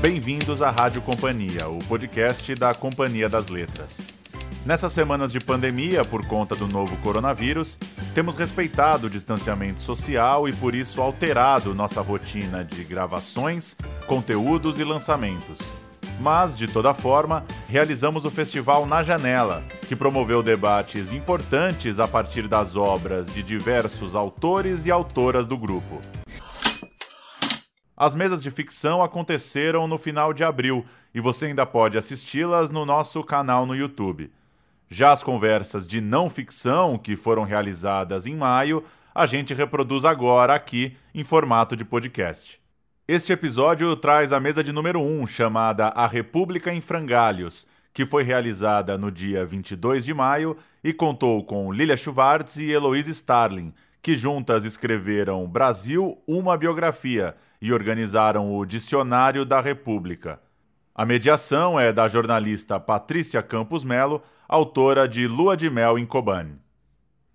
Bem-vindos à Rádio Companhia, o podcast da Companhia das Letras. Nessas semanas de pandemia, por conta do novo coronavírus, temos respeitado o distanciamento social e por isso alterado nossa rotina de gravações, conteúdos e lançamentos. Mas, de toda forma, realizamos o festival Na Janela, que promoveu debates importantes a partir das obras de diversos autores e autoras do grupo. As mesas de ficção aconteceram no final de abril e você ainda pode assisti-las no nosso canal no YouTube. Já as conversas de não ficção, que foram realizadas em maio, a gente reproduz agora aqui em formato de podcast. Este episódio traz a mesa de número 1, chamada A República em Frangalhos, que foi realizada no dia 22 de maio e contou com Lilia Schwartz e Heloise Starling, que juntas escreveram Brasil, uma biografia e organizaram o Dicionário da República. A mediação é da jornalista Patrícia Campos Melo, autora de Lua de Mel em Kobane.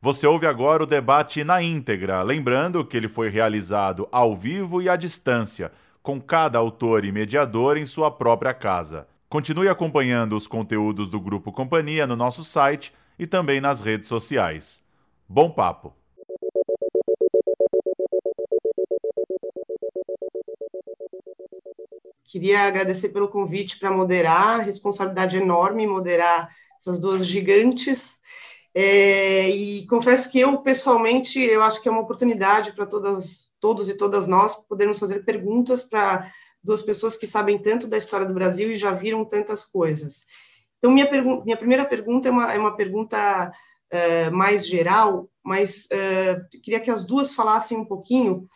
Você ouve agora o debate na íntegra, lembrando que ele foi realizado ao vivo e à distância, com cada autor e mediador em sua própria casa. Continue acompanhando os conteúdos do Grupo Companhia no nosso site e também nas redes sociais. Bom papo! Queria agradecer pelo convite para moderar, responsabilidade enorme moderar essas duas gigantes é, e confesso que eu, pessoalmente, eu acho que é uma oportunidade para todas, todos e todas nós podermos fazer perguntas para duas pessoas que sabem tanto da história do Brasil e já viram tantas coisas. Então, minha, minha primeira pergunta é uma, é uma pergunta uh, mais geral, mas uh, queria que as duas falassem um pouquinho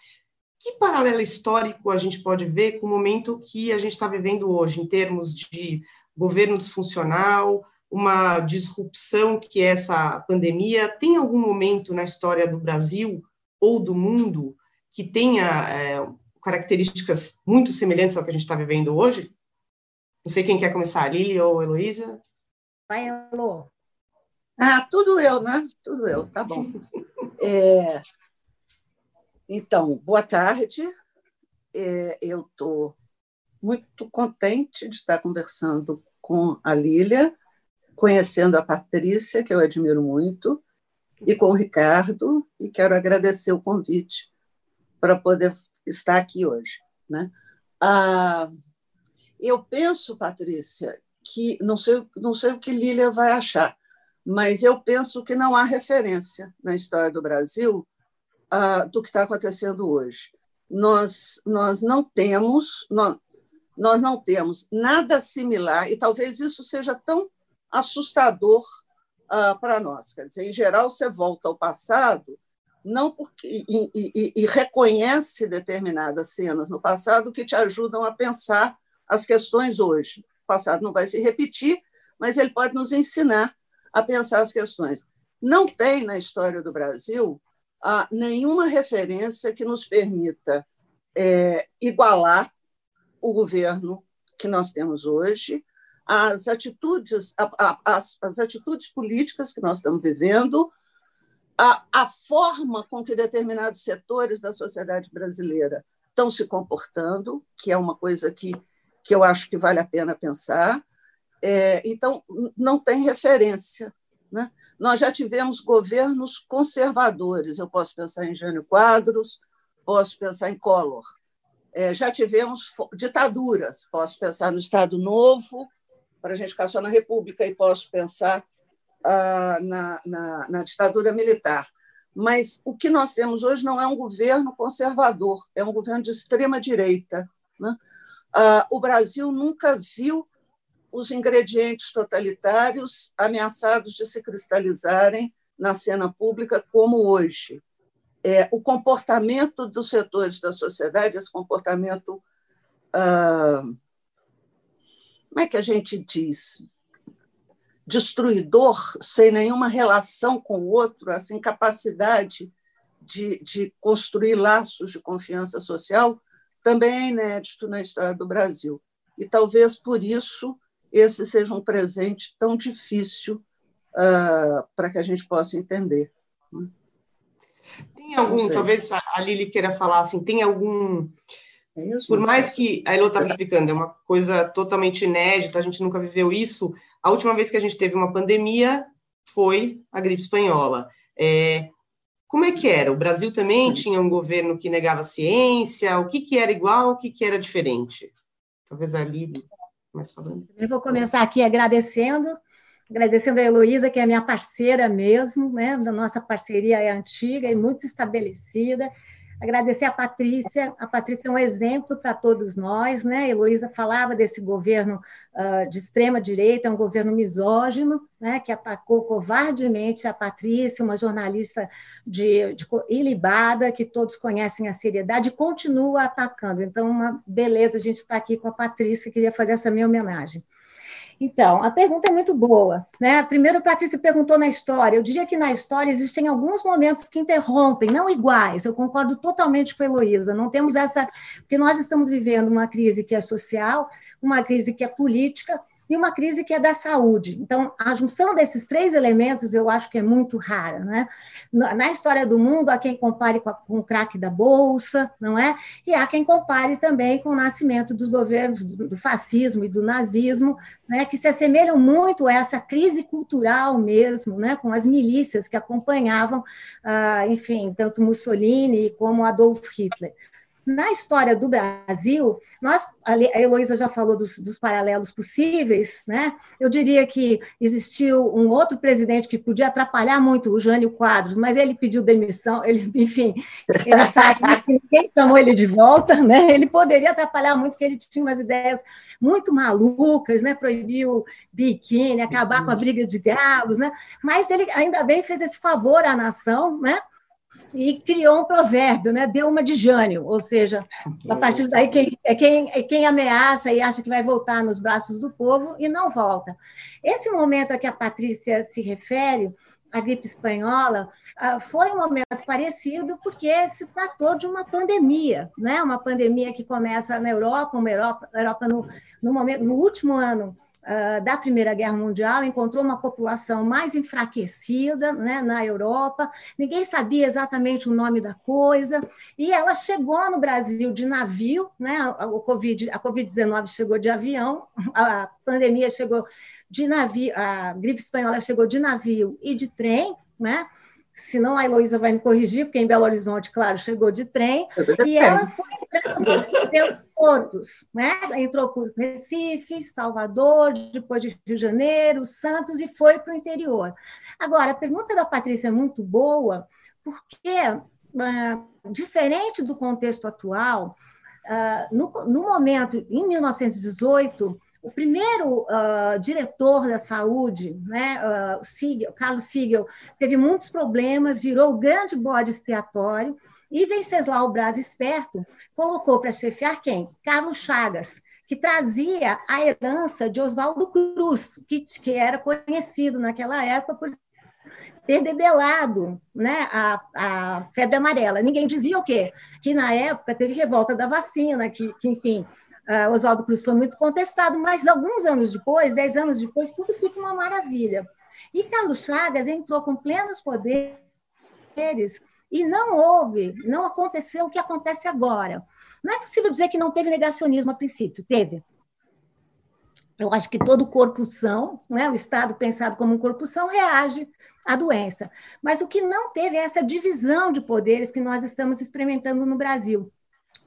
que paralelo histórico a gente pode ver com o momento que a gente está vivendo hoje, em termos de governo disfuncional, uma disrupção que é essa pandemia? Tem algum momento na história do Brasil ou do mundo que tenha é, características muito semelhantes ao que a gente está vivendo hoje? Não sei quem quer começar, Lili ou Heloísa? Vai, Elo. Ah, tudo eu, né? Tudo eu, tá bom. É... Então, boa tarde. É, eu estou muito contente de estar conversando com a Lília conhecendo a Patrícia, que eu admiro muito, e com o Ricardo, e quero agradecer o convite para poder estar aqui hoje. Né? Ah, eu penso, Patrícia, que não sei, não sei o que Lília vai achar, mas eu penso que não há referência na história do Brasil ah, do que está acontecendo hoje. Nós, nós não temos nós, nós não temos nada similar, e talvez isso seja tão assustador uh, para nós. Quer dizer, em geral, você volta ao passado não porque e, e, e, reconhece determinadas cenas no passado que te ajudam a pensar as questões hoje. O passado não vai se repetir, mas ele pode nos ensinar a pensar as questões. Não tem na história do Brasil ah, nenhuma referência que nos permita é, igualar o governo que nós temos hoje, as atitudes, a, a, as, as atitudes políticas que nós estamos vivendo, a, a forma com que determinados setores da sociedade brasileira estão se comportando, que é uma coisa que, que eu acho que vale a pena pensar. É, então, não tem referência. Né? Nós já tivemos governos conservadores, eu posso pensar em Jânio Quadros, posso pensar em Collor. É, já tivemos ditaduras, posso pensar no Estado Novo, para a gente ficar só na República e posso pensar ah, na, na, na ditadura militar. Mas o que nós temos hoje não é um governo conservador, é um governo de extrema-direita. Né? Ah, o Brasil nunca viu os ingredientes totalitários ameaçados de se cristalizarem na cena pública como hoje. É, o comportamento dos setores da sociedade, esse comportamento ah, como é que a gente diz? Destruidor, sem nenhuma relação com o outro, essa incapacidade de, de construir laços de confiança social, também é inédito na história do Brasil. E talvez por isso esse seja um presente tão difícil uh, para que a gente possa entender. Tem algum, talvez a Lili queira falar assim, tem algum É Por mais que a Elo estava explicando, é uma coisa totalmente inédita, a gente nunca viveu isso. A última vez que a gente teve uma pandemia foi a gripe espanhola. É, como é que era? O Brasil também tinha um governo que negava a ciência? O que, que era igual, o que, que era diferente? Talvez a Lívia mais falando. Eu vou começar aqui agradecendo, agradecendo a Heloísa, que é minha parceira mesmo, né? A nossa parceria é antiga e muito estabelecida. Agradecer a Patrícia. A Patrícia é um exemplo para todos nós, né? A Heloísa falava desse governo uh, de extrema direita, é um governo misógino, né? Que atacou covardemente a Patrícia, uma jornalista de, de ilibada, que todos conhecem a seriedade, e continua atacando. Então, uma beleza a gente estar tá aqui com a Patrícia, queria fazer essa minha homenagem. Então, a pergunta é muito boa. Né? Primeiro, a Patrícia perguntou na história. Eu diria que na história existem alguns momentos que interrompem, não iguais. Eu concordo totalmente com a Heloísa. Não temos essa. Porque nós estamos vivendo uma crise que é social, uma crise que é política, e uma crise que é da saúde. Então, a junção desses três elementos eu acho que é muito rara. Né? Na história do mundo, há quem compare com, a, com o craque da Bolsa, não é? E há quem compare também com o nascimento dos governos do, do fascismo e do nazismo, né, que se assemelham muito a essa crise cultural mesmo, né, com as milícias que acompanhavam, ah, enfim, tanto Mussolini como Adolf Hitler. Na história do Brasil, nós, a Heloísa já falou dos, dos, paralelos possíveis, né? Eu diria que existiu um outro presidente que podia atrapalhar muito o Jânio Quadros, mas ele pediu demissão, ele, enfim, ele sabe que ninguém chamou ele de volta, né? Ele poderia atrapalhar muito, porque ele tinha umas ideias muito malucas, né? Proibiu biquíni, acabar com a briga de galos, né? Mas ele ainda bem fez esse favor à nação, né? E criou um provérbio, né? Deu uma de Jânio, ou seja, a partir daí quem, é, quem, é quem ameaça e acha que vai voltar nos braços do povo e não volta. Esse momento a que a Patrícia se refere, a gripe espanhola, ah, foi um momento parecido porque se tratou de uma pandemia, né? Uma pandemia que começa na Europa, uma Europa, Europa no, no, momento, no último ano uh, da Primeira Guerra Mundial, encontrou uma população mais enfraquecida né, na Europa, ninguém sabia exatamente o nome da coisa, e ela chegou no Brasil de navio, né, a, COVID, a Covid-19 chegou de avião, a pandemia chegou de navio, a gripe espanhola chegou de navio e de trem, né? senão a Heloísa vai me corrigir, porque em Belo Horizonte, claro, chegou de trem, e ela foi entrando portos, né? entrou por Recife, Salvador, depois de Rio de Janeiro, Santos, e foi para o interior. Agora, a pergunta da Patrícia é muito boa, porque, ah, diferente do contexto atual, ah, no momento, em 1918, o primeiro uh, diretor da saúde, né, uh, Siegel, Carlos Siegel, teve muitos problemas, virou o grande bode expiatório, e Venceslau Braz Esperto colocou para chefiar quem? Carlos Chagas, que trazia a herança de Oswaldo Cruz, que, que era conhecido naquela época por ter debelado né, a, a febre amarela. Ninguém dizia o quê? Que na época teve revolta da vacina, que, que enfim, uh, Oswaldo Cruz foi muito contestado, mas alguns anos depois, dez anos depois, tudo fica uma maravilha. E Carlos Chagas entrou com plenos poderes e não houve, não aconteceu o que acontece agora. Não é possível dizer que não teve negacionismo a princípio, teve. Eu acho que todo corpo são, né, o Estado pensado como um corpo são, reage à doença. Mas o que não teve é essa divisão de poderes que nós estamos experimentando no Brasil.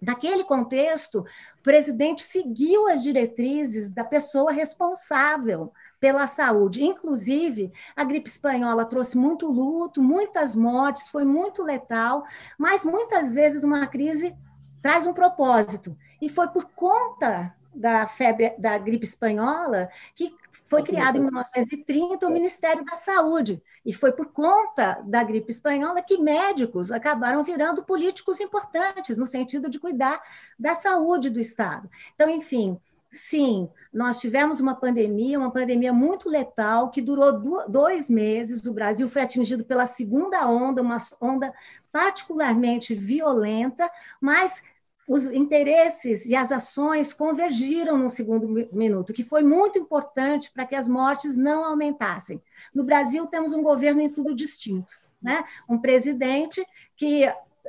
Naquele contexto, o presidente seguiu as diretrizes da pessoa responsável pela saúde. Inclusive, a gripe espanhola trouxe muito luto, muitas mortes, foi muito letal, mas muitas vezes uma crise traz um propósito. E foi por conta da febre da gripe espanhola que foi criado em 1930 o Ministério da Saúde e foi por conta da gripe espanhola que médicos acabaram virando políticos importantes no sentido de cuidar da saúde do Estado. Então, enfim, sim, nós tivemos uma pandemia, uma pandemia muito letal que durou dois meses. O Brasil foi atingido pela segunda onda, uma onda particularmente violenta, mas os interesses e as ações convergiram no segundo minuto, que foi muito importante para que as mortes não aumentassem. No Brasil, temos um governo em tudo distinto. Né? Um presidente que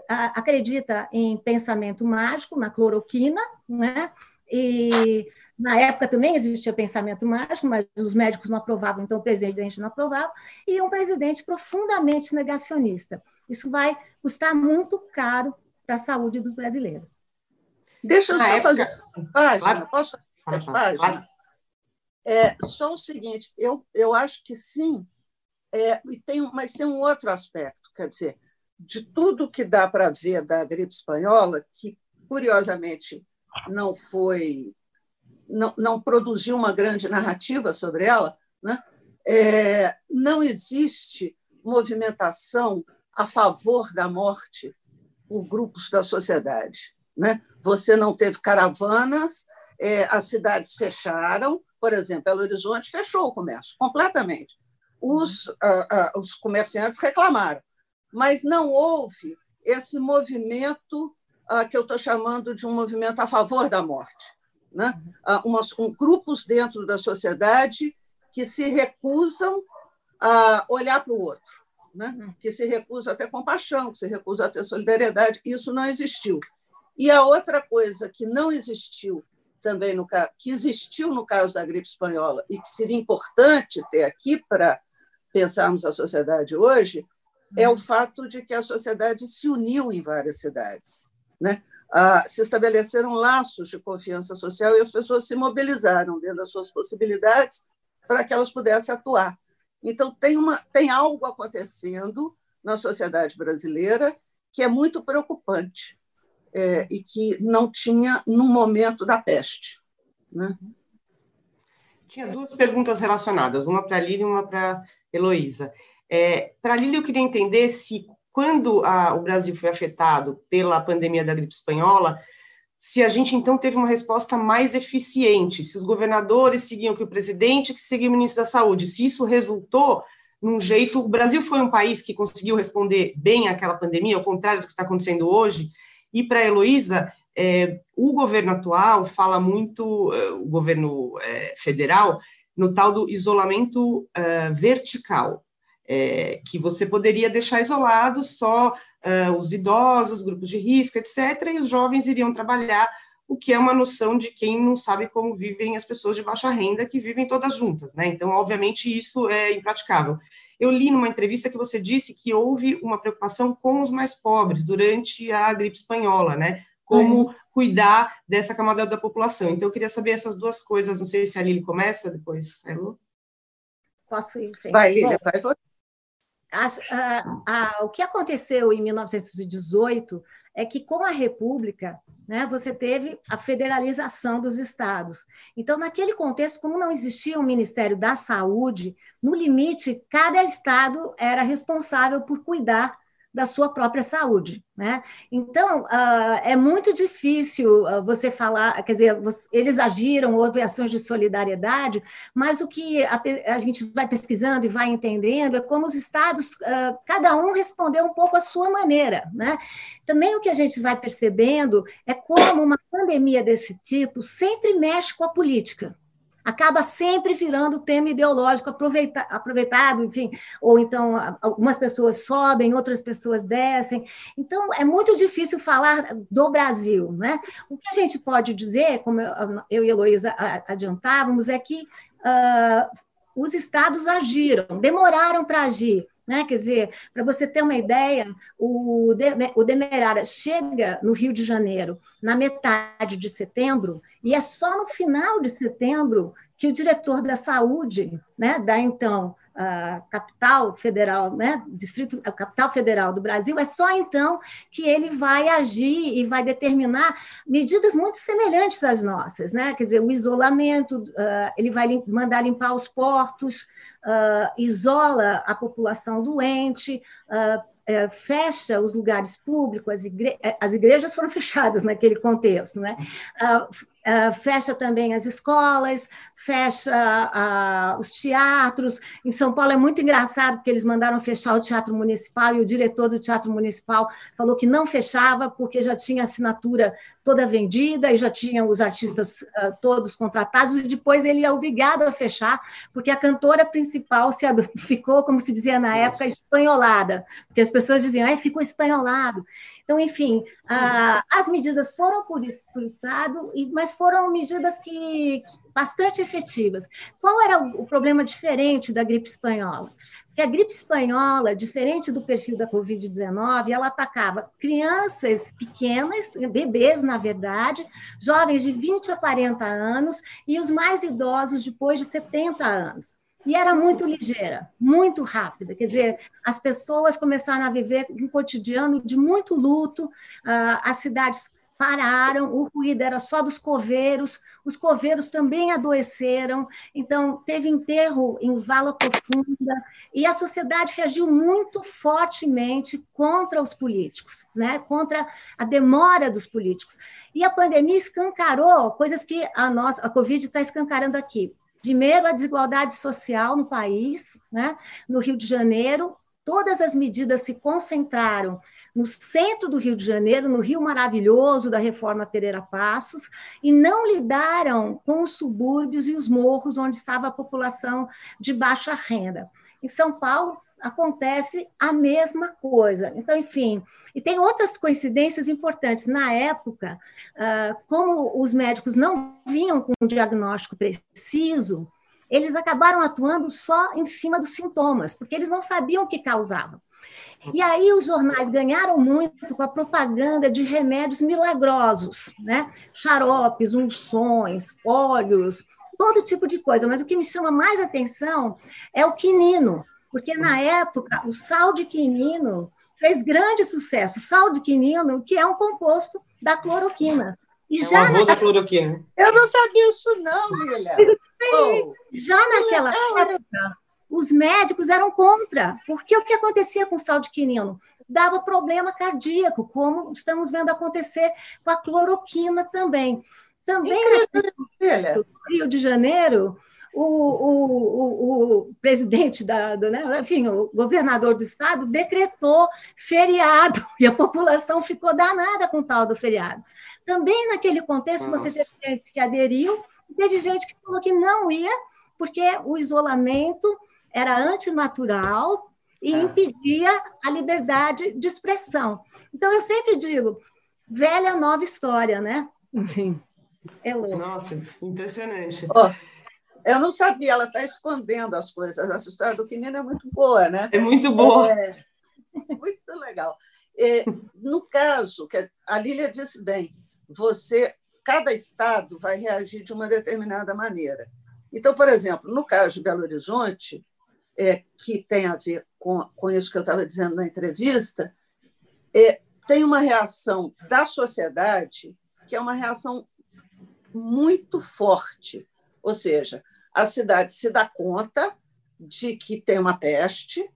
acredita em pensamento mágico, na cloroquina, né? E na época também existia pensamento mágico, mas os médicos não aprovavam, então o presidente não aprovava, e um presidente profundamente negacionista. Isso vai custar muito caro para a saúde dos brasileiros. Deixa eu na só época... fazer página. Posso fazer página? É, só o seguinte, eu, eu acho que sim, é, e tem, mas tem um outro aspecto, quer dizer, de tudo que dá para ver da gripe espanhola, que curiosamente não foi não, não produziu uma grande narrativa sobre ela, né? É, não existe movimentação a favor da morte por grupos da sociedade. Né? Você não teve caravanas, é, as cidades fecharam, por exemplo, Belo Horizonte fechou o comércio completamente. Os, ah, ah, os comerciantes reclamaram, mas não houve esse movimento ah, que eu estou chamando de um movimento a favor da morte né? Ah, umas, um, grupos dentro da sociedade que se recusam a olhar para o outro, né? Hum. que se recusam a ter compaixão, que se recusam a ter solidariedade. Isso não existiu. E a outra coisa que não existiu também no que existiu no caso da gripe espanhola e que seria importante ter aqui para pensarmos a sociedade hoje é o hum. fato de que a sociedade se uniu em várias cidades, né? ah, se estabeleceram laços de confiança social e as pessoas se mobilizaram dentro das suas possibilidades para que elas pudessem atuar. Então, tem, uma, tem algo acontecendo na sociedade brasileira que é muito preocupante é, e que não tinha no momento da peste. Né? Tinha duas perguntas relacionadas, uma para a Lília e uma para Heloísa. É, para a Lília, eu queria entender se quando a, o Brasil foi afetado pela pandemia da gripe espanhola, se a gente então teve uma resposta mais eficiente, se os governadores seguiam que o presidente, que seguia o ministro da Saúde, se isso resultou num jeito. O Brasil foi um país que conseguiu responder bem àquela pandemia, ao contrário do que está acontecendo hoje. E para a Heloísa, é, o governo atual fala muito, é, o governo é, federal, no tal do isolamento é, vertical é, que você poderia deixar isolados só uh, os idosos, grupos de risco, etc., e os jovens iriam trabalhar, o que é uma noção de quem não sabe como vivem as pessoas de baixa renda, que vivem todas juntas, né? Então, obviamente, isso é impraticável. Eu li numa entrevista que você disse que houve uma preocupação com os mais pobres durante a gripe espanhola, né? Como uhum. cuidar dessa camada da população. Então, eu queria saber essas duas coisas. Não sei se a Lili começa depois, é, Posso ir? Vai, Lília, vai você a, a, a, o que aconteceu em 1918 é que, com a República, né, você teve a federalização dos estados. Então, naquele contexto, como não existia um Ministério da Saúde, no limite, cada estado era responsável por cuidar da sua própria saúde. Né? Então, uh, é muito difícil uh, você falar, quer dizer, você, eles agiram, houve ações de solidariedade, mas o que a, a, gente vai pesquisando e vai entendendo é como os estados, uh, cada um respondeu um pouco à sua maneira. Né? Também o que a gente vai percebendo é como uma pandemia desse tipo sempre mexe com a política acaba sempre virando tema ideológico aproveita, aproveitado, enfim, ou então algumas pessoas sobem, outras pessoas descem. Então, é muito difícil falar do Brasil. Né? O que a gente pode dizer, como eu, e a Heloísa adiantávamos, é que uh, os estados agiram, demoraram para agir. Né? Quer dizer, para você ter uma ideia, o, o Demerara chega no Rio de Janeiro na metade de setembro, e é só no final de setembro que o diretor da saúde, né, da então a capital federal, né, distrito, a capital federal do Brasil, é só então que ele vai agir e vai determinar medidas muito semelhantes às nossas, né? Quer dizer, o isolamento, uh, ele vai mandar limpar os portos, uh, isola a população doente, uh, fecha os lugares públicos, as, igre as, igrejas foram fechadas naquele contexto, né? Uh, fecha também as escolas, fecha uh, os teatros. Em São Paulo é muito engraçado, porque eles mandaram fechar o Teatro Municipal e o diretor do Teatro Municipal falou que não fechava, porque já tinha assinatura toda vendida e já tinha os artistas uh, todos contratados, e depois ele é obrigado a fechar, porque a cantora principal se ficou, como se dizia na época, espanholada, porque as pessoas diziam, ah, ficou espanholado. Então, enfim, as medidas foram por, por Estado, mas foram medidas que, que bastante efetivas. Qual era o problema diferente da gripe espanhola? Que a gripe espanhola, diferente do perfil da Covid-19, ela atacava crianças pequenas, bebês, na verdade, jovens de 20 a 40 anos e os mais idosos depois de 70 anos. E era muito ligeira, muito rápida. Quer dizer, as pessoas começaram a viver um cotidiano de muito luto, ah, as cidades pararam, o ruído era só dos coveiros, os coveiros também adoeceram, então teve enterro em vala profunda, e a sociedade reagiu muito fortemente contra os políticos, né? contra a demora dos políticos. E a pandemia escancarou coisas que a nossa, a Covid está escancarando aqui. Primeiro, a desigualdade social no país, né? no Rio de Janeiro, todas as medidas se concentraram no centro do Rio de Janeiro, no Rio Maravilhoso da Reforma Pereira Passos, e não lidaram com os subúrbios e os morros onde estava a população de baixa renda. Em São Paulo, acontece a mesma coisa. Então, enfim, e tem outras coincidências importantes. Na época, ah, como os médicos não vinham com um diagnóstico preciso, eles acabaram atuando só em cima dos sintomas, porque eles não sabiam o que causava. E aí os jornais ganharam muito com a propaganda de remédios milagrosos, né? Xaropes, unções, óleos, todo tipo de coisa. Mas o que me chama mais atenção é o quinino, porque na época o sal de quinino fez grande sucesso. Sal de quinino, que é um composto da cloroquina. E é já avô na... da cloroquina. Eu não sabia isso não, Lilia. Oh, já naquela época, os médicos eram contra, porque o que acontecia com o sal de quinino? Dava problema cardíaco, como estamos vendo acontecer com a cloroquina também. Também no Rio de Janeiro, o, o, o, o, presidente da, do, né, enfim, o governador do estado decretou feriado e a população ficou danada com o tal do feriado. Também naquele contexto Nossa. você teve gente que aderiu, teve gente que falou que não ia, porque o isolamento era antinatural e é. impedia a liberdade de expressão. Então, eu sempre digo, velha nova história, né? É louco. Nossa, impressionante. Oh, eu não sabia, ela está escondendo as coisas. Essa história do Quinino é muito boa, né? É muito boa. É, muito legal. E, no caso, que a Lília disse bem, você, cada estado vai reagir de uma determinada maneira. Então, por exemplo, no caso de Belo Horizonte, é, que tem a ver com, com isso que eu estava dizendo na entrevista, é, tem uma reação da sociedade que é uma reação muito forte. Ou seja, a cidade se dá conta de que tem uma peste,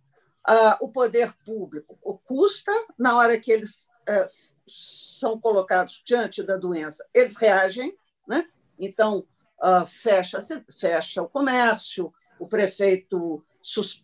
ah, o poder público custa, na hora que eles ah, são colocados diante da doença, eles reagem, né? então ah, fecha, fecha o comércio, o prefeito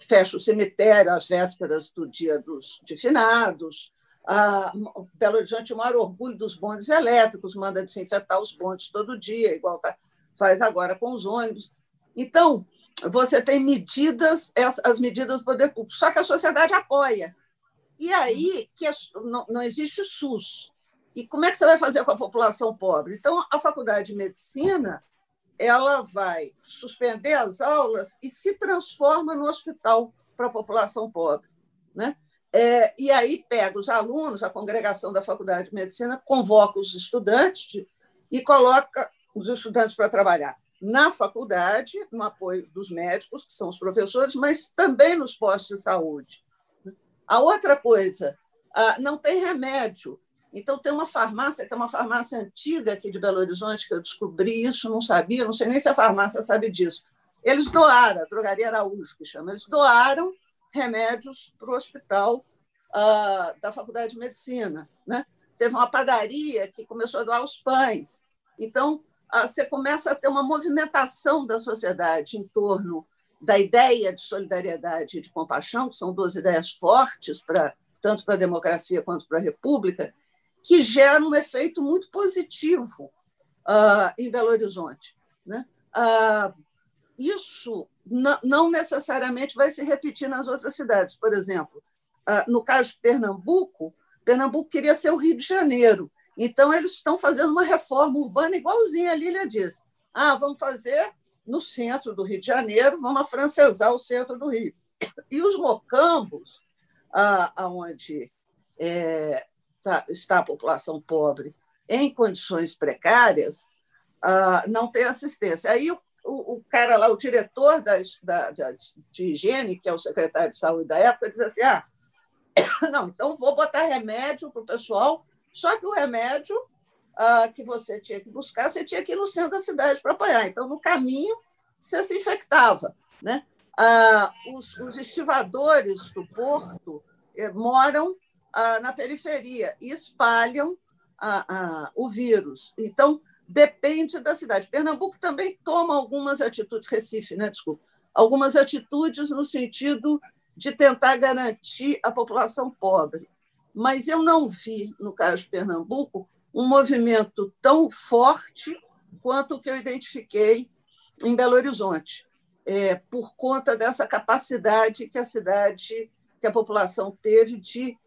fecha o cemitério às vésperas do dia dos finados. A Belo Horizonte, o maior orgulho dos bondes elétricos, manda desinfetar os bondes todo dia, igual tá, faz agora com os ônibus. Então, você tem medidas, as medidas do poder público, só que a sociedade apoia. E aí que não, não existe o SUS. E como é que você vai fazer com a população pobre? Então, a faculdade de medicina ela vai suspender as aulas e se transforma no hospital para a população pobre. Né? É, e aí pega os alunos, a congregação da Faculdade de Medicina convoca os estudantes e coloca os estudantes para trabalhar na faculdade, no apoio dos médicos, que são os professores, mas também nos postos de saúde. A outra coisa, ah, não tem remédio. Então, tem uma farmácia, que é uma farmácia antiga aqui de Belo Horizonte, que eu descobri isso, não sabia, não sei nem se a farmácia sabe disso. Eles doaram, a Drogaria Araújo, que chama, eles doaram remédios para o hospital uh, da Faculdade de Medicina. Né? Teve uma padaria que começou a doar os pães. Então, você começa a ter uma movimentação da sociedade em torno da ideia de solidariedade e de compaixão, que são duas ideias fortes para tanto para a democracia quanto para a república, que geram um efeito muito positivo uh, em Belo Horizonte. Né? Uh, isso não necessariamente vai se repetir nas outras cidades. Por exemplo, uh, no caso de Pernambuco, Pernambuco queria ser o Rio de Janeiro. Então, eles estão fazendo uma reforma urbana igualzinha a Lília disse. Ah, vamos fazer no centro do Rio de Janeiro, vamos afrancesar o centro do Rio. E os mocambos, ah, onde é, tá, está a população pobre em condições precárias, ah, não tem assistência. Aí o, o, o, cara lá, o diretor da, da, de higiene, que é o secretário de saúde da época, diz assim: ah, não, então vou botar remédio para o pessoal, só que o remédio ah, que você tinha que buscar, você tinha que ir no centro da cidade para apanhar. Então, no caminho, você se infectava. Né? Ah, os, os estivadores do porto eh, moram ah, na periferia e espalham o vírus. Então, depende da cidade. Pernambuco também toma algumas atitudes, Recife, né? desculpa, algumas atitudes no sentido de tentar garantir a população pobre. Mas eu não vi, no caso de Pernambuco, um movimento tão forte quanto o que eu identifiquei em Belo Horizonte, é, por conta dessa capacidade que a cidade, que a população teve de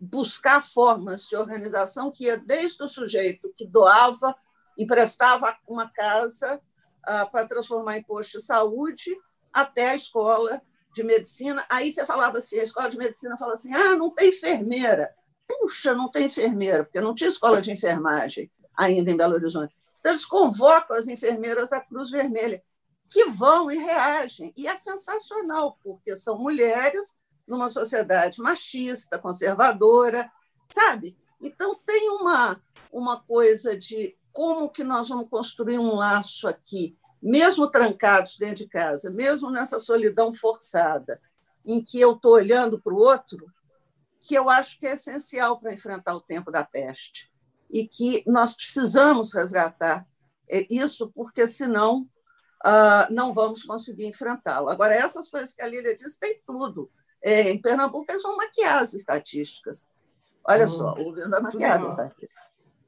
buscar formas de organização que ia desde o sujeito que doava, emprestava uma casa ah, para transformar em posto de saúde, até a escola de medicina. Aí você falava assim, a escola de medicina fala assim, ah, não tem enfermeira. Puxa, não tem enfermeira, porque não tinha escola de enfermagem ainda em Belo Horizonte. Então, eles convocam as enfermeiras da Cruz Vermelha, que vão e reagem. E é sensacional, porque são mulheres numa sociedade machista, conservadora, sabe? Então, tem uma, uma coisa de como que nós vamos construir um laço aqui mesmo trancados dentro de casa, mesmo nessa solidão forçada, em que eu estou olhando para o outro, que eu acho que é essencial para enfrentar o tempo da peste e que nós precisamos resgatar isso, porque senão uh, não vamos conseguir enfrentá-lo. Agora, essas coisas que a Lília disse, tem tudo. É, em Pernambuco, eles vão maquiar as estatísticas. Olha uhum. só, o governo vai maquiar as estatísticas.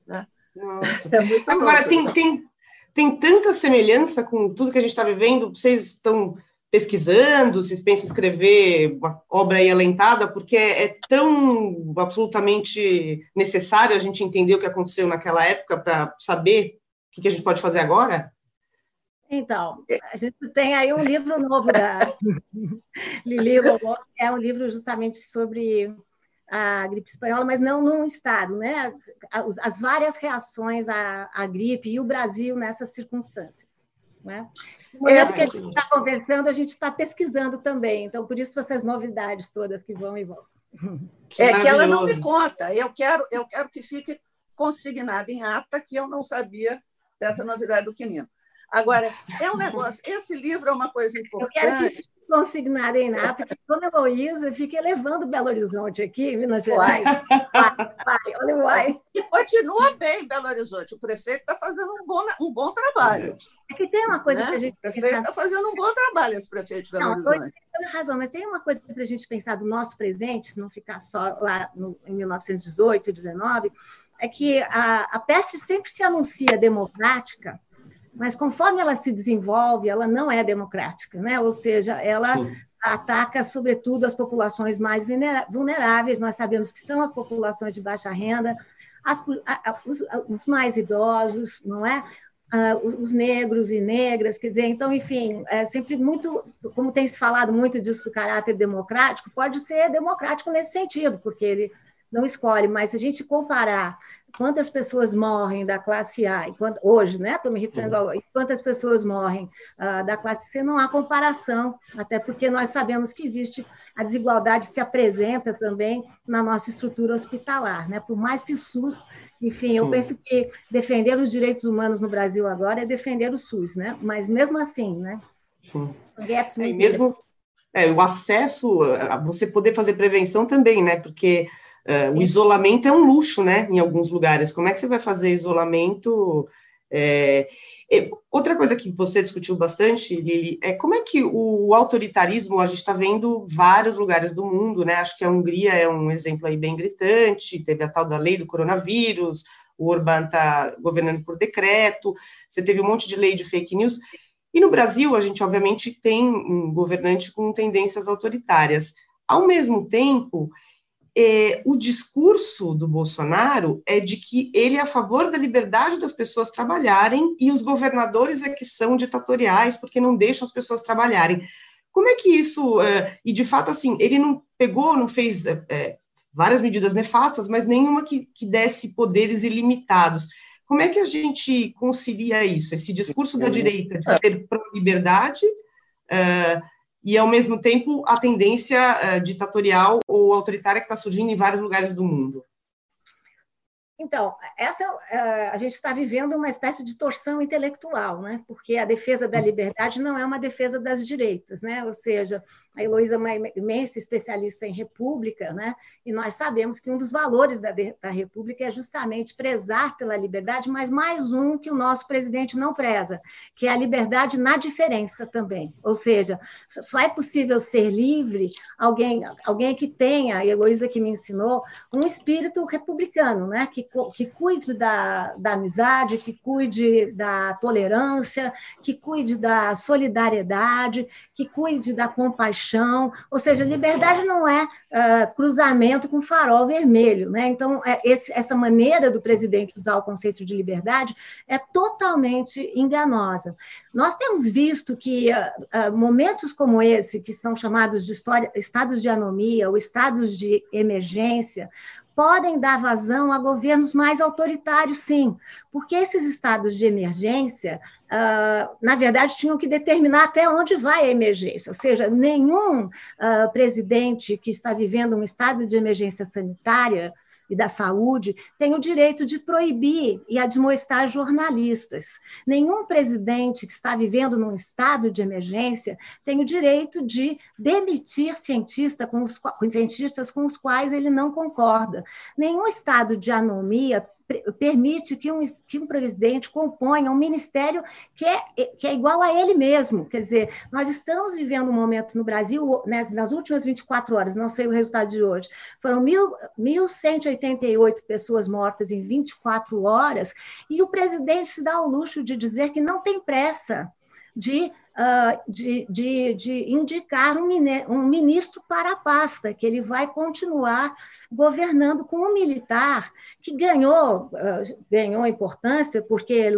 Né? É Agora, tem, tem, tem tanta semelhança com tudo que a gente está vivendo. Vocês estão pesquisando, vocês pensam em escrever uma obra aí alentada, porque é, é tão absolutamente necessário a gente entender o que aconteceu naquela época para saber o que, que a gente pode fazer agora? Então, a gente tem aí um livro novo da Lili que é um livro justamente sobre a gripe espanhola, mas não num estado, né? As várias reações à, à gripe e o Brasil nessa circunstância. Né? No momento é, que a gente está conversando, a gente está pesquisando também. Então, por isso, essas novidades todas que vão e voltam. Que é que ela não me conta. Eu quero, eu quero que fique consignado em ata que eu não sabia dessa novidade do Quinino. Agora, é um negócio. Esse livro é uma coisa importante. Eu consignado em nada, porque Dona Heloísa fica elevando Belo Horizonte aqui, Minas Gerais. Vai, olha o uai. E continua bem Belo Horizonte. O prefeito está fazendo um bom, um bom trabalho. É que tem uma coisa né? para a gente. O prefeito está fazendo um bom trabalho, esse prefeito de Belo não, Horizonte. Tem razão, mas tem uma coisa para a gente pensar do nosso presente, não ficar só lá no, em 1918, 19, é que a, a peste sempre se anuncia democrática mas conforme ela se desenvolve, ela não é democrática, né? ou seja, ela Sim. ataca, sobretudo, as populações mais vulneráveis, nós sabemos que são as populações de baixa renda, as, os, os, mais idosos, não é? Ah, os, os, negros e negras, quer dizer, então, enfim, é sempre muito, como tem se falado muito disso do caráter democrático, pode ser democrático nesse sentido, porque ele não escolhe, mas se a gente comparar quantas pessoas morrem da classe A, enquanto, hoje, né? Estou me referindo a quantas pessoas morrem uh, da classe C, não há comparação, até porque nós sabemos que existe a desigualdade se apresenta também na nossa estrutura hospitalar, né? Por mais que o SUS, enfim, eu Sim. penso que defender os direitos humanos no Brasil agora é defender o SUS, né? Mas mesmo assim, né? Sim. Gaps é, mesmo é, o acesso, a você poder fazer prevenção também, né? Porque Uh, o isolamento é um luxo, né? Em alguns lugares. Como é que você vai fazer isolamento É, outra coisa que você discutiu bastante, Lili, é como é que o autoritarismo, a gente está vendo vários lugares do mundo, né? Acho que a Hungria é um exemplo aí bem gritante, teve a tal da lei do coronavírus, o Orbán está governando por decreto, você teve um monte de lei de fake news. E no Brasil, a gente obviamente tem um governante com tendências autoritárias. Ao mesmo tempo, é, o discurso do Bolsonaro é de que ele é a favor da liberdade das pessoas trabalharem e os governadores é que são ditatoriais porque não deixam as pessoas trabalharem. Como é que isso. É, e de fato, assim, ele não pegou, não fez é várias medidas nefastas, mas nenhuma que, que desse poderes ilimitados. Como é que a gente concilia isso, esse discurso da direita de ter pró-liberdade uh, e, ao mesmo tempo, a tendência uh, ditatorial ou autoritária que está surgindo em vários lugares do mundo? Então, essa, é, a gente está vivendo uma espécie de torção intelectual, né? porque a defesa da liberdade não é uma defesa das direitas, né? ou seja, a Heloísa é uma imensa especialista em república, né? e nós sabemos que um dos valores da, da república é justamente prezar pela liberdade, mas mais um que o nosso presidente não preza, que é a liberdade na diferença também, ou seja, só é possível ser livre alguém, alguém que tenha, a Heloísa que me ensinou, um espírito republicano, né? que que cuide da, da amizade, que cuide da tolerância, que cuide da solidariedade, que cuide da compaixão. Ou seja, liberdade não é uh, cruzamento com farol vermelho. Né? Então, é esse, essa maneira do presidente usar o conceito de liberdade é totalmente enganosa. Nós temos visto que uh, uh, momentos como esse, que são chamados de história, estados de anomia ou estados de emergência, podem dar vazão a governos mais autoritários, sim, porque esses estados de emergência, uh, na verdade, tinham que determinar até onde vai a emergência, ou seja, nenhum uh, presidente que está vivendo um estado de emergência sanitária e da Saúde tem o direito de proibir e admoestar jornalistas. Nenhum presidente que está vivendo num estado de emergência tem o direito de demitir cientista com os, cientistas com os quais ele não concorda. Nenhum estado de anomia permite que um, que um presidente componha um ministério que é, que é igual a ele mesmo. Quer dizer, nós estamos vivendo um momento no Brasil, nas últimas 24 horas, não sei o resultado de hoje, foram 1.188 pessoas mortas em 24 horas, e o presidente se dá o luxo de dizer que não tem pressa de de, de, de, indicar um, um, ministro para a pasta, que ele vai continuar governando com um militar que ganhou, uh, ganhou importância porque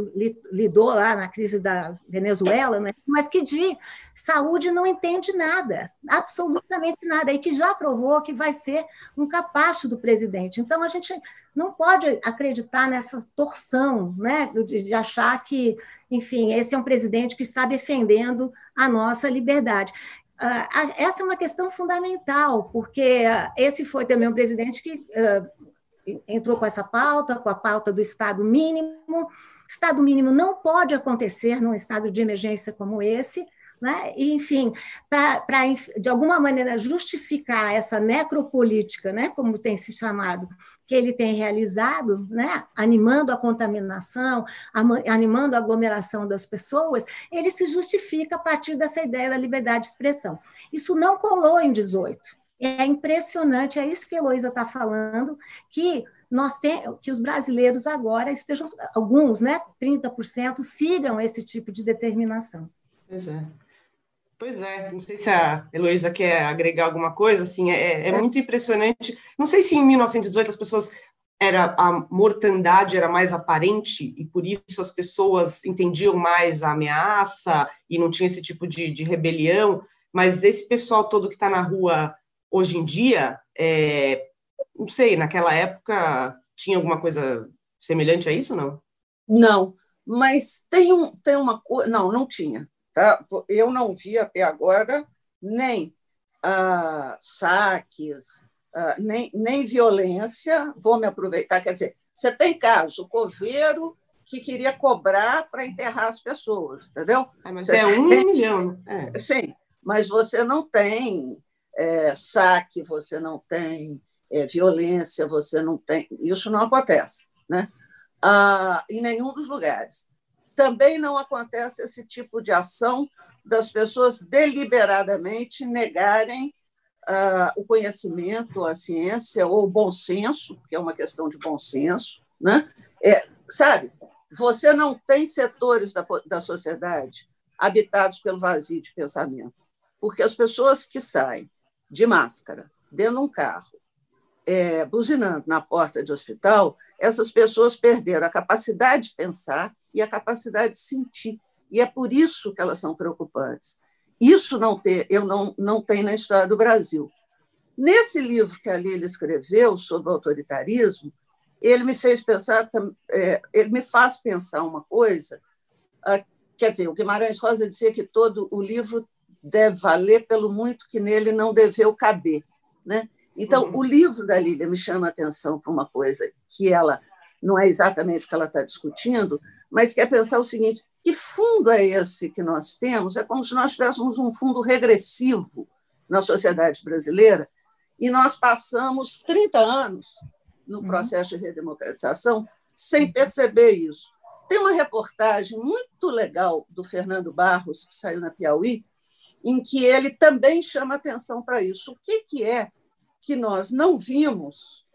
lidou lá na crise da Venezuela, né? mas que de saúde não entende nada, absolutamente nada, e que já provou que vai ser um capacho do presidente. Então, a gente não pode acreditar nessa torção, né, de, de, achar que, enfim, esse é um presidente que está defendendo a nossa liberdade. Uh, essa é uma questão fundamental, porque esse foi também um presidente que uh, entrou com essa pauta, com a pauta do Estado mínimo. Estado mínimo não pode acontecer num estado de emergência como esse, né? Enfim, para de alguma maneira justificar essa necropolítica, né, como tem se chamado, que ele tem realizado, né, animando a contaminação, animando a aglomeração das pessoas, ele se justifica a partir dessa ideia da liberdade de expressão. Isso não colou em 18. É impressionante, é isso que a Heloísa está falando, que nós tem, que os brasileiros agora estejam, alguns, né, 30%, sigam esse tipo de determinação. Pois é. Pois é, não sei se a Heloísa quer agregar alguma coisa, assim, é, é, é muito impressionante. Não sei se em 1918 as pessoas era a mortandade era mais aparente e por isso as pessoas entendiam mais a ameaça e não tinha esse tipo de, de rebelião, mas esse pessoal todo que está na rua hoje em dia, é, não sei, naquela época tinha alguma coisa semelhante a isso, não? Não, mas tem, um, tem uma coisa. Não, não tinha. Tá? Eu não vi até agora nem ah, saques, ah, nem, nem violência. Vou me aproveitar, quer dizer, você tem caso, o coveiro que queria cobrar para enterrar as pessoas, entendeu? É, mas você é um tem... milhão. Né? É. Sim, mas você não tem é, saque, você não tem é, violência, você não tem. Isso não acontece, né? Ah, em nenhum dos lugares. Também não acontece esse tipo de ação das pessoas deliberadamente negarem uh, o conhecimento, a ciência ou o bom senso, que é uma questão de bom senso, né? É, sabe? Você não tem setores da, da sociedade habitados pelo vazio de pensamento, porque as pessoas que saem de máscara dentro de um carro, é, buzinando na porta de hospital, essas pessoas perderam a capacidade de pensar e a capacidade de sentir. E é por isso que elas são preocupantes. Isso não ter, eu não, não tenho na história do Brasil. Nesse livro que a Lília escreveu sobre o autoritarismo, ele me fez pensar, é, ele me faz pensar uma coisa. Ah, quer dizer, o Guimarães Rosa dizia que todo o livro deve valer pelo muito que nele não deveu caber, né? Então, uhum. o livro da Lília me chama a atenção para uma coisa que ela não é exatamente o que ela está discutindo, mas quer pensar o seguinte: que fundo é esse que nós temos? É como se nós tivéssemos um fundo regressivo na sociedade brasileira e nós passamos 30 anos no uhum. processo de redemocratização sem perceber isso. Tem uma reportagem muito legal do Fernando Barros, que saiu na Piauí, em que ele também chama atenção para isso. O que, que é que nós não vimos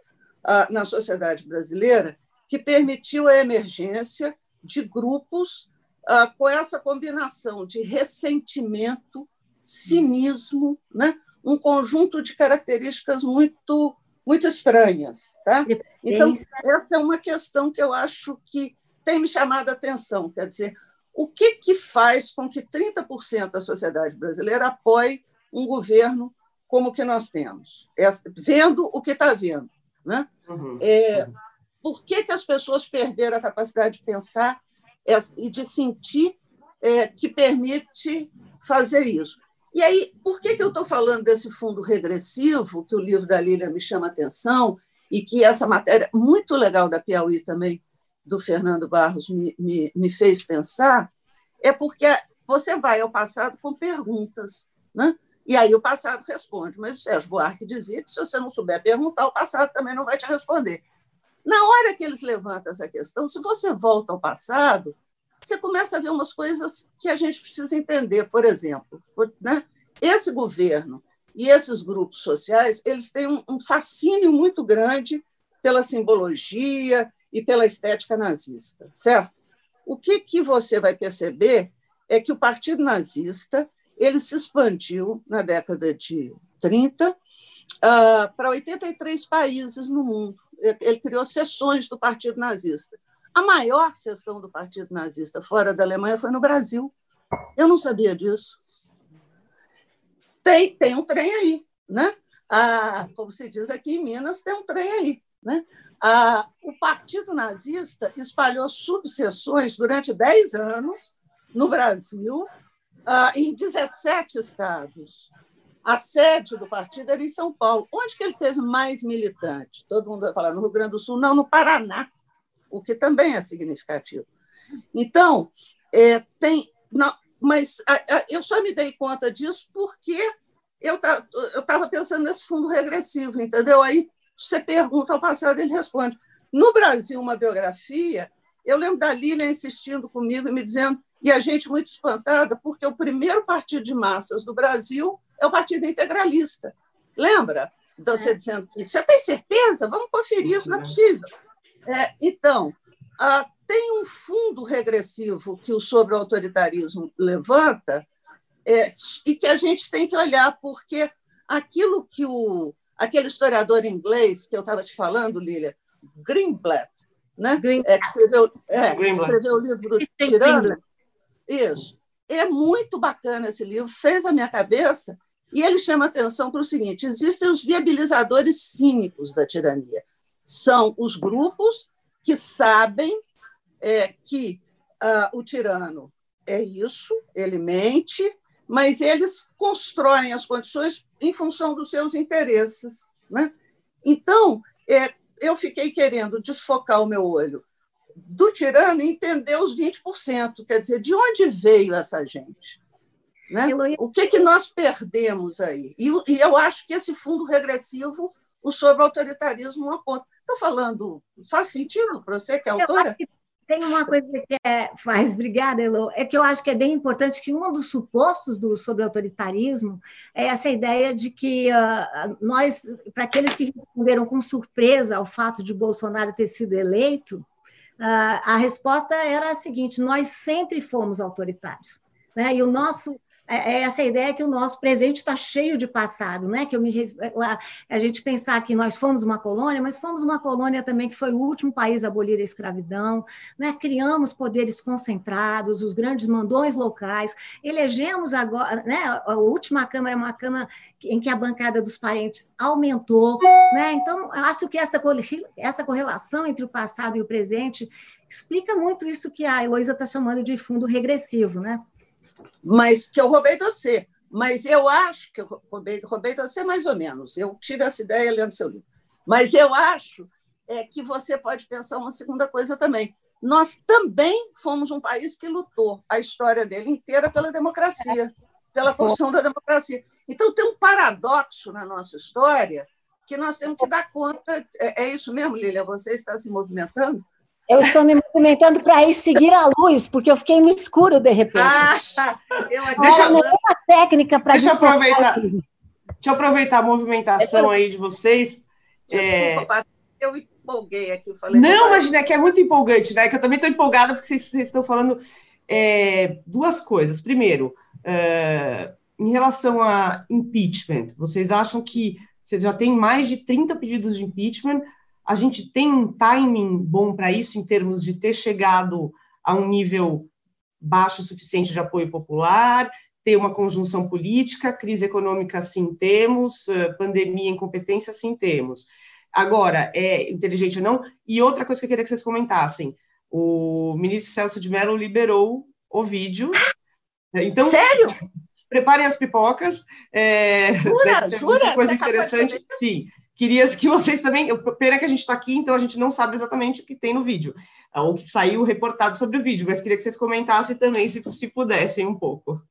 ah, na sociedade brasileira que permitiu a emergência de grupos ah, com essa combinação de ressentimento, cinismo, né? um conjunto de características muito muito estranhas, tá? Então essa é uma questão que eu acho que tem me chamado a atenção, quer dizer, o que que faz com que 30% da sociedade brasileira apoie um governo como que nós temos, é, vendo o que está vendo. Né? Uhum. É, por que, que as pessoas perderam a capacidade de pensar é, e de sentir é, que permite fazer isso? E aí, por que, que eu estou falando desse fundo regressivo, que o livro da Lília me chama atenção, e que essa matéria muito legal da Piauí também, do Fernando Barros, me, me, me fez pensar? É porque você vai ao passado com perguntas. Né? E aí o passado responde. Mas o Sérgio Buarque dizia que se você não souber perguntar, o passado também não vai te responder. Na hora que eles levantam essa questão, se você volta ao passado, você começa a ver umas coisas que a gente precisa entender. Por exemplo, né? esse governo e esses grupos sociais eles têm um fascínio muito grande pela simbologia e pela estética nazista, certo? O que, que você vai perceber é que o Partido Nazista ele se expandiu na década de 30 uh, ah, para 83 países no mundo. Ele criou seções do Partido Nazista. A maior seção do Partido Nazista fora da Alemanha foi no Brasil. Eu não sabia disso. Tem, tem um trem aí, né? Ah, como se diz aqui em Minas, tem um trem aí. Né? Ah, o Partido Nazista espalhou subseções durante 10 anos no Brasil ah, em 17 estados. A sede do partido era em São Paulo. Onde que ele teve mais militantes? Todo mundo vai falar no Rio Grande do Sul, não, no Paraná, o que também é significativo. Então, é, tem. Não, mas a, a, eu só me dei conta disso porque eu estava pensando nesse fundo regressivo, entendeu? Aí você pergunta ao passado, ele responde. No Brasil, uma biografia, eu lembro da Lília insistindo comigo e me dizendo e a gente muito espantada, porque o primeiro partido de massas do Brasil é o Partido Integralista. Lembra? Então, você é. dizendo que você tem certeza? Vamos conferir, isso não é possível. É, então, ah, tem um fundo regressivo que o sobre-autoritarismo levanta é, e que a gente tem que olhar, porque aquilo que o, aquele historiador inglês que eu estava te falando, Lília, Greenblatt, né? Green... É, que escreveu, é, escreveu o livro Tirano, isso. É muito bacana esse livro, fez a minha cabeça, e ele chama atenção para o seguinte: existem os viabilizadores cínicos da tirania. São os grupos que sabem é, que uh, o tirano é isso, ele mente, mas eles constroem as condições em função dos seus interesses. Né? Então, é, eu fiquei querendo desfocar o meu olho do tirano entender os 20%, quer dizer, de onde veio essa gente? Né? O que, que nós perdemos aí? E, e eu acho que esse fundo regressivo, o sobre autoritarismo aponta. Estou falando, faz sentido para você que é autora? tem uma coisa que é, faz, obrigada, Elo, é que eu acho que é bem importante que um dos supostos do sobre autoritarismo é essa ideia de que uh, nós, para aqueles que responderam com surpresa ao fato de Bolsonaro ter sido eleito, uh, a resposta era a seguinte: nós sempre fomos autoritários. Né? E o nosso é, é essa ideia que o nosso presente está cheio de passado, né? Que eu me a gente pensar que nós fomos uma colônia, mas fomos uma colônia também que foi o último país a abolir a escravidão, né? Criamos poderes concentrados, os grandes mandões locais, elegemos agora, né? A última câmara é uma câmara em que a bancada dos parentes aumentou, né? Então, acho que essa essa correlação entre o passado e o presente explica muito isso que a Heloísa está chamando de fundo regressivo, né? Mas que eu roubei de você. Mas eu acho que eu roubei, roubei de você mais ou menos. Eu tive essa ideia lendo seu livro. Mas eu acho é, que você pode pensar uma segunda coisa também. Nós também fomos um país que lutou a história dele inteira pela democracia, pela construção da democracia. Então, tem um paradoxo na nossa história que nós temos que dar conta. É, é isso mesmo, Lília? Você está se movimentando? Eu estou me movimentando para ir seguir a luz, porque eu fiquei no escuro de repente. Ah, eu, deixa, nenhuma técnica para deixa eu aproveitar. Deixa eu aproveitar a movimentação aí de vocês. Desculpa, é... eu empolguei aqui. Falei Não, imagina, é que é muito empolgante, né? Que eu também estou empolgada porque vocês, vocês estão falando é, duas coisas. Primeiro, é, em relação a impeachment, vocês acham que você já tem mais de 30 pedidos de impeachment? A gente tem um timing bom para isso, em termos de ter chegado a um nível baixo suficiente de apoio popular, ter uma conjunção política, crise econômica sim temos, eh, pandemia, incompetência sim temos. Agora, é inteligente ou não? E outra coisa que eu queria que vocês comentassem, o ministro Celso de Mello liberou o vídeo. Então, Sério? Preparem as pipocas. É, jura? Jura? Coisa Você interessante. Sim. Queria que vocês também. Pena que a gente está aqui, então a gente não sabe exatamente o que tem no vídeo, ou que saiu reportado sobre o vídeo, mas queria que vocês comentassem também, se, se pudessem, um pouco.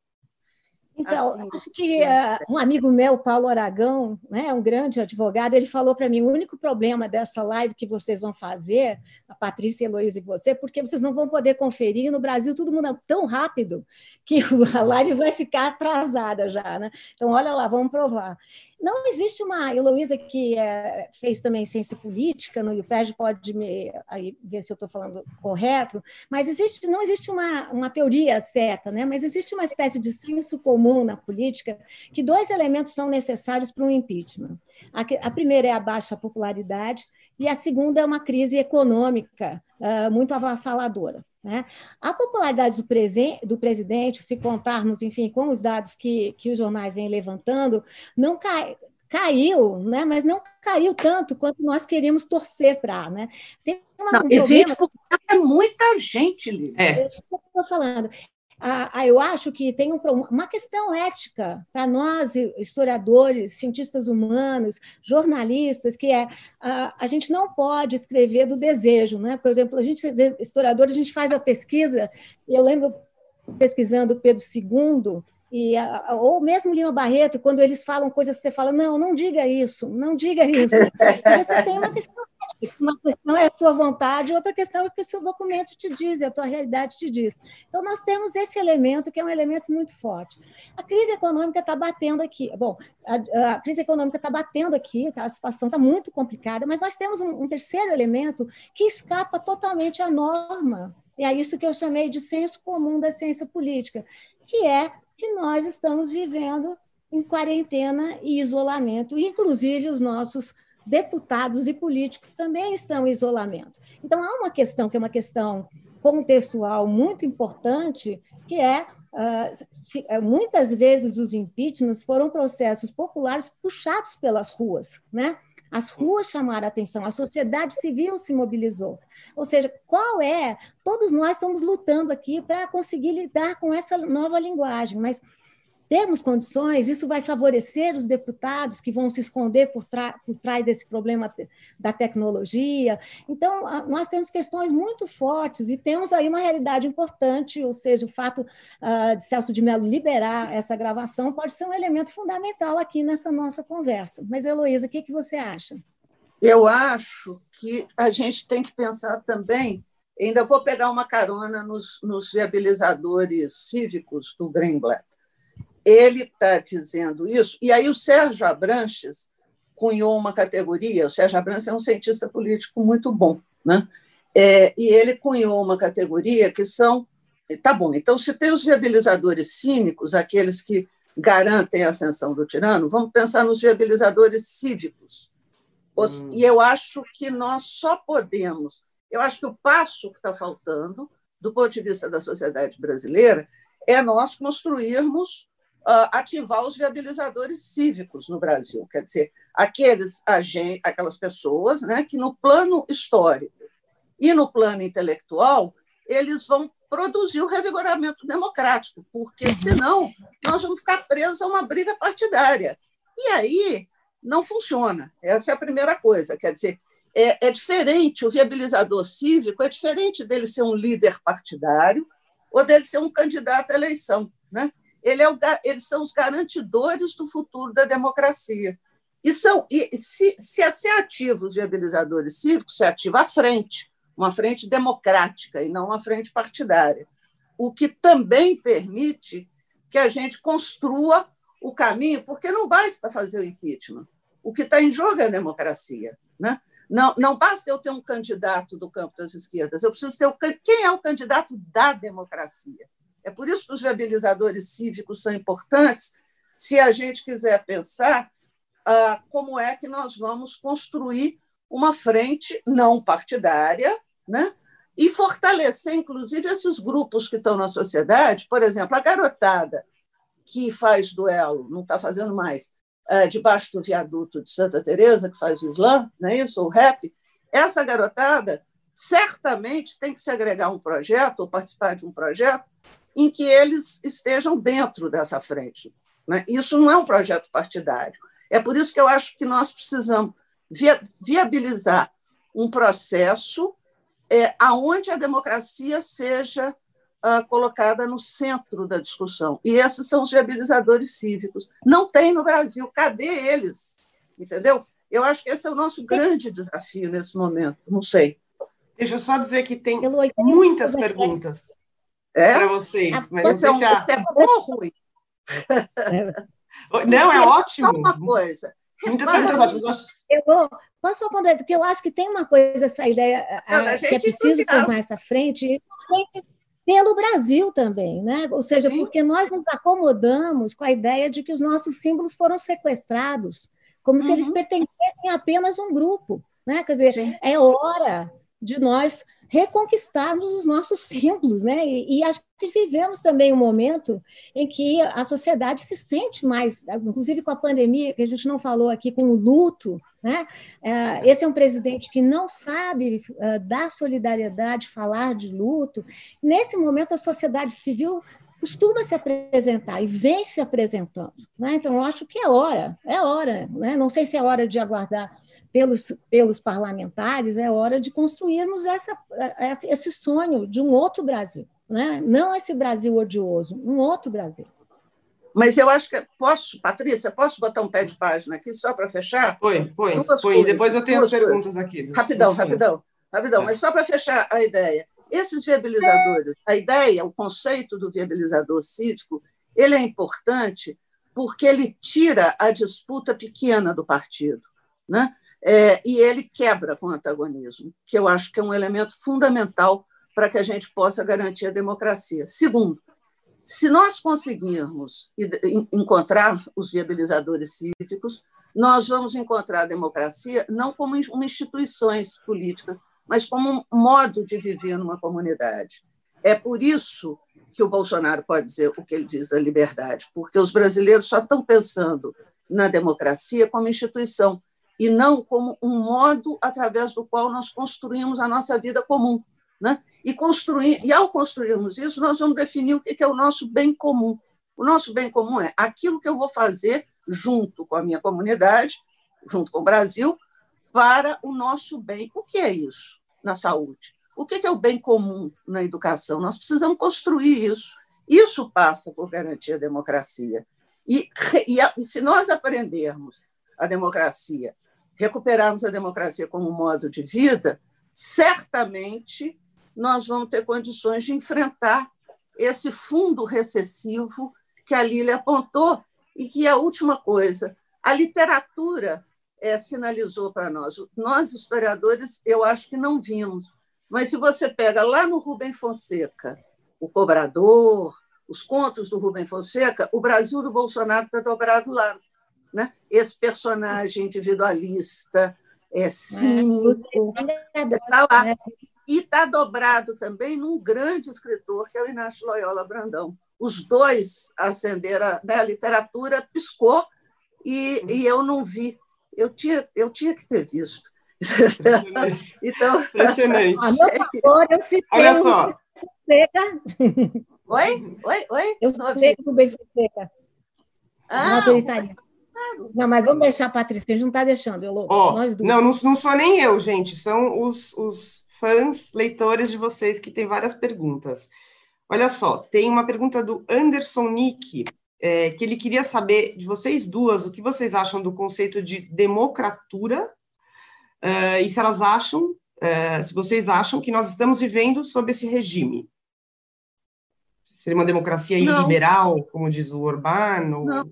Então, assim, acho que uh, um amigo meu, Paulo Aragão, né, um grande advogado, ele falou para mim: o único problema dessa live que vocês vão fazer, a Patrícia, a Heloísa e você, porque vocês não vão poder conferir. No Brasil, tudo muda tão rápido que a live vai ficar atrasada já. Né? Então, olha lá, vamos provar. Não existe uma. Heloísa, que é, fez também ciência política no IUPEG, pode me aí, ver se eu estou falando correto, mas existe, não existe uma, uma teoria certa, né? mas existe uma espécie de senso comum na política que dois elementos são necessários para um impeachment. A, a primeira é a baixa popularidade, e a segunda é uma crise econômica uh, muito avassaladora. Né? A popularidade do, do, presidente, se contarmos, enfim, com os dados que, que os jornais vêm levantando, não cai, caiu, né? mas não caiu tanto quanto nós queríamos torcer para. Né? Tem uma, não, um e 20% é muita gente, Lívia. É. Estou falando ah, eu acho que tem um, uma questão ética para nós, historiadores, cientistas humanos, jornalistas, que é ah, a gente não pode escrever do desejo. Né? Por exemplo, a gente, historiador, a gente faz a pesquisa, e eu lembro pesquisando Pedro II, e, ou mesmo Lima Barreto, quando eles falam coisas, você fala, não, não diga isso, não diga isso. Você tem uma questão uma questão é a sua vontade, outra questão é o que o seu documento te diz, a tua realidade te diz. Então, nós temos esse elemento, que é um elemento muito forte. A crise econômica está batendo aqui. Bom, a, a crise econômica está batendo aqui, tá? a situação está muito complicada, mas nós temos um, um terceiro elemento que escapa totalmente à norma. E é isso que eu chamei de senso comum da ciência política, que é que nós estamos vivendo em quarentena e isolamento, inclusive os nossos deputados e políticos também estão em isolamento. Então, há uma questão que é uma questão contextual muito importante, que é Uh, se, uh, muitas vezes os impeachments foram processos populares puxados pelas ruas, né? As ruas chamaram a atenção, a sociedade civil se mobilizou. Ou seja, qual é? Todos nós estamos lutando aqui para conseguir lidar com essa nova linguagem, mas temos condições, isso vai favorecer os deputados que vão se esconder por, por trás desse problema da tecnologia. Então, nós temos questões muito fortes e temos aí uma realidade importante, ou seja, o fato uh, de Celso de Mello liberar essa gravação pode ser um elemento fundamental aqui nessa nossa conversa. Mas, Heloísa, o que, que você acha? Eu acho que a gente tem que pensar também Ainda vou pegar uma carona nos, nos viabilizadores cívicos do Greenblatt. Ele está dizendo isso, e aí o Sérgio Abranches cunhou uma categoria. O Sérgio Abranches é um cientista político muito bom, né? É, e ele cunhou uma categoria que são. Tá bom, então, se tem os viabilizadores cínicos, aqueles que garantem a ascensão do tirano, vamos pensar nos viabilizadores cívicos. Hum. E eu acho que nós só podemos. Eu acho que o passo que está faltando, do ponto de vista da sociedade brasileira, é nós construirmos, ativar os viabilizadores cívicos no Brasil. Quer dizer, aqueles, aquelas pessoas né, que, no plano histórico e no plano intelectual, eles vão produzir o revigoramento democrático, porque uhum. senão nós vamos ficar presos a uma briga partidária. E aí não funciona. Essa é a primeira coisa. Quer dizer, é, é diferente, o viabilizador cívico é diferente dele ser um líder partidário ou dele ser um candidato à eleição. Né? Ele é o, eles são os garantidores do futuro da democracia. E, são, e se, se a ser ativos viabilizadores cívicos, se ativa à frente uma frente democrática e não uma frente partidária, o que também permite que a gente construa o caminho, porque não basta fazer o impeachment. O que está em jogo é a democracia. Né? Não, não basta eu ter um candidato do campo das esquerdas, eu preciso ter o, quem é o candidato da democracia. É por isso que os viabilizadores cívicos são importantes, se a gente quiser pensar ah, como é que nós vamos construir uma frente não partidária, né? e fortalecer, inclusive, esses grupos que estão na sociedade. Por exemplo, a garotada que faz duelo, não está fazendo mais, é, debaixo do viaduto de Santa Teresa que faz o slam, não é isso? o rap, essa garotada certamente tem que se agregar a um projeto ou participar de um projeto em que eles estejam dentro dessa frente. Né? Isso não é um projeto partidário. É por isso que eu acho que nós precisamos viabilizar um processo é, aonde a democracia seja uh, colocada no centro da discussão. E esses são os viabilizadores cívicos. Não tem no Brasil. Cadê eles? Entendeu? Eu acho que esse é o nosso grande desafio nesse momento. Não sei. Deixa eu só dizer que tem muitas perguntas é? para vocês. Mas esse, é, um, a... é bom ou ruim? Não, é ótimo. Uma coisa. Muitas perguntas ótimas. Eu vou, posso falar, porque eu acho que tem uma coisa, essa ideia Não, a, que é preciso formar essa frente pelo Brasil também, né? Ou seja, Sim. porque nós nos acomodamos com a ideia de que os nossos símbolos foram sequestrados, como uhum. se eles uhum. pertencessem a apenas um grupo, né? Quer dizer, Sim. é hora de nós reconquistarmos os nossos símbolos, né? E, e, acho que vivemos também um momento em que a sociedade se sente mais, inclusive com a pandemia, que a gente não falou aqui, com o luto, né? É, esse é um presidente que não sabe uh, dar solidariedade, falar de luto. Nesse momento, a sociedade civil costuma se apresentar e vem se apresentando. Né? Então, acho que é hora, é hora. Né? Não sei se é hora de aguardar pelos, pelos parlamentares, é hora de construirmos essa, esse sonho de um outro Brasil. Né? Não esse Brasil odioso, um outro Brasil. Mas eu acho que posso, Patrícia, posso botar um pé de página aqui só para fechar? Foi, foi. foi. Depois eu tenho as perguntas coisas. aqui. Dos, rapidão, dos rapidão, rapidão. É. Mas só para fechar a ideia. Esses viabilizadores, a ideia, o conceito do viabilizador cívico, ele é importante porque ele tira a disputa pequena do partido. Né? É, e ele quebra com o antagonismo, que eu acho que é um elemento fundamental para que a gente possa garantir a democracia. Segundo, se nós conseguirmos encontrar os viabilizadores cívicos, nós vamos encontrar a democracia não como instituições políticas, mas como um modo de viver numa comunidade. É por isso que o Bolsonaro pode dizer o que ele diz da liberdade, porque os brasileiros só estão pensando na democracia como instituição e não como um modo através do qual nós construímos a nossa vida comum. Né? E, construir, e ao construirmos isso, nós vamos definir o que é o nosso bem comum. O nosso bem comum é aquilo que eu vou fazer junto com a minha comunidade, junto com o Brasil, para o nosso bem. O que é isso na saúde? O que é o bem comum na educação? Nós precisamos construir isso. Isso passa por garantir a democracia. E, e, e se nós aprendermos a democracia recuperarmos a democracia como modo de vida, certamente nós vamos ter condições de enfrentar esse fundo recessivo que a Lília apontou e que é a última coisa. A literatura é, sinalizou para nós. Nós, historiadores, eu acho que não vimos. Mas se você pega lá no Rubem Fonseca, o cobrador, os contos do Rubem Fonseca, o Brasil do Bolsonaro está dobrado lá. Né? Esse personagem individualista, é cínico, está lá. E está dobrado também num grande escritor, que é o Inácio Loyola Brandão. Os dois acenderam, né? a literatura piscou e, e eu não vi. Eu tinha, eu tinha que ter visto. Impressionante. então, Impressionante. A meu favor, eu citei Olha só. Oi? Oi? Oi? Eu citei o Rubem Fonseca. Ah, autoritário. Não, mas vamos deixar a Patrícia, a gente não está deixando. Eu, oh, nós duas. Não, não, não sou nem eu, gente. São os, os fãs, leitores de vocês que têm várias perguntas. Olha só, tem uma pergunta do Anderson Nick, é, que ele queria saber de vocês duas o que vocês acham do conceito de democratura uh, e se elas acham, uh, se vocês acham que nós estamos vivendo sob esse regime. Seria uma democracia iliberal, como diz o Urbano? Não,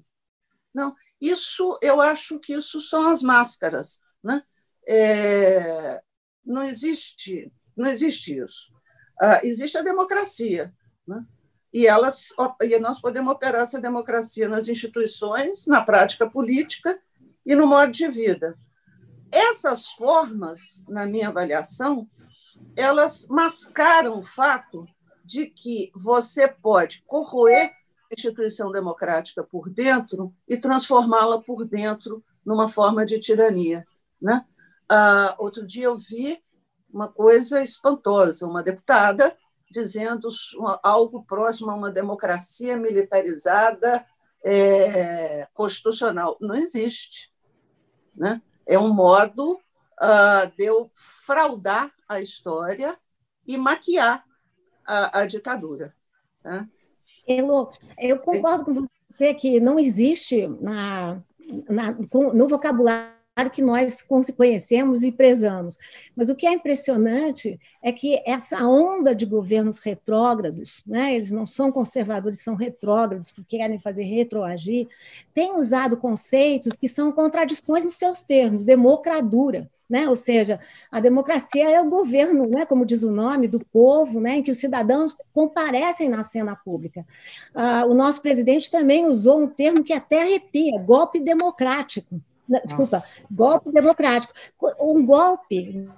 não. Isso, eu acho que isso são as máscaras, né? É, não existe, não existe isso. Uh, existe a democracia, né? e elas e nós podemos operar essa democracia nas instituições, na prática política e no modo de vida. Essas formas, na minha avaliação, elas mascaram o fato de que você pode corroer instituição democrática por dentro e transformá-la por dentro numa forma de tirania. Né? Ah, outro dia eu vi uma coisa espantosa, uma deputada dizendo algo próximo a uma democracia militarizada é, constitucional. Não existe. Né? É um modo uh, de eu fraudar a história e maquiar a, a ditadura. Né? Elô, eu concordo com você que não existe na, na, no vocabulário que nós conhecemos e prezamos. Mas o que é impressionante é que essa onda de governos retrógrados, né, eles não são conservadores, são retrógrados, porque querem fazer retroagir, tem usado conceitos que são contradições nos seus termos, democradura. Né? Ou seja, a democracia é o governo, né, como diz o nome, do povo, né, em que os cidadãos comparecem na cena pública. Ah, o nosso presidente também usou um termo que até arrepia, golpe democrático desculpa, Nossa. golpe democrático. Um golpe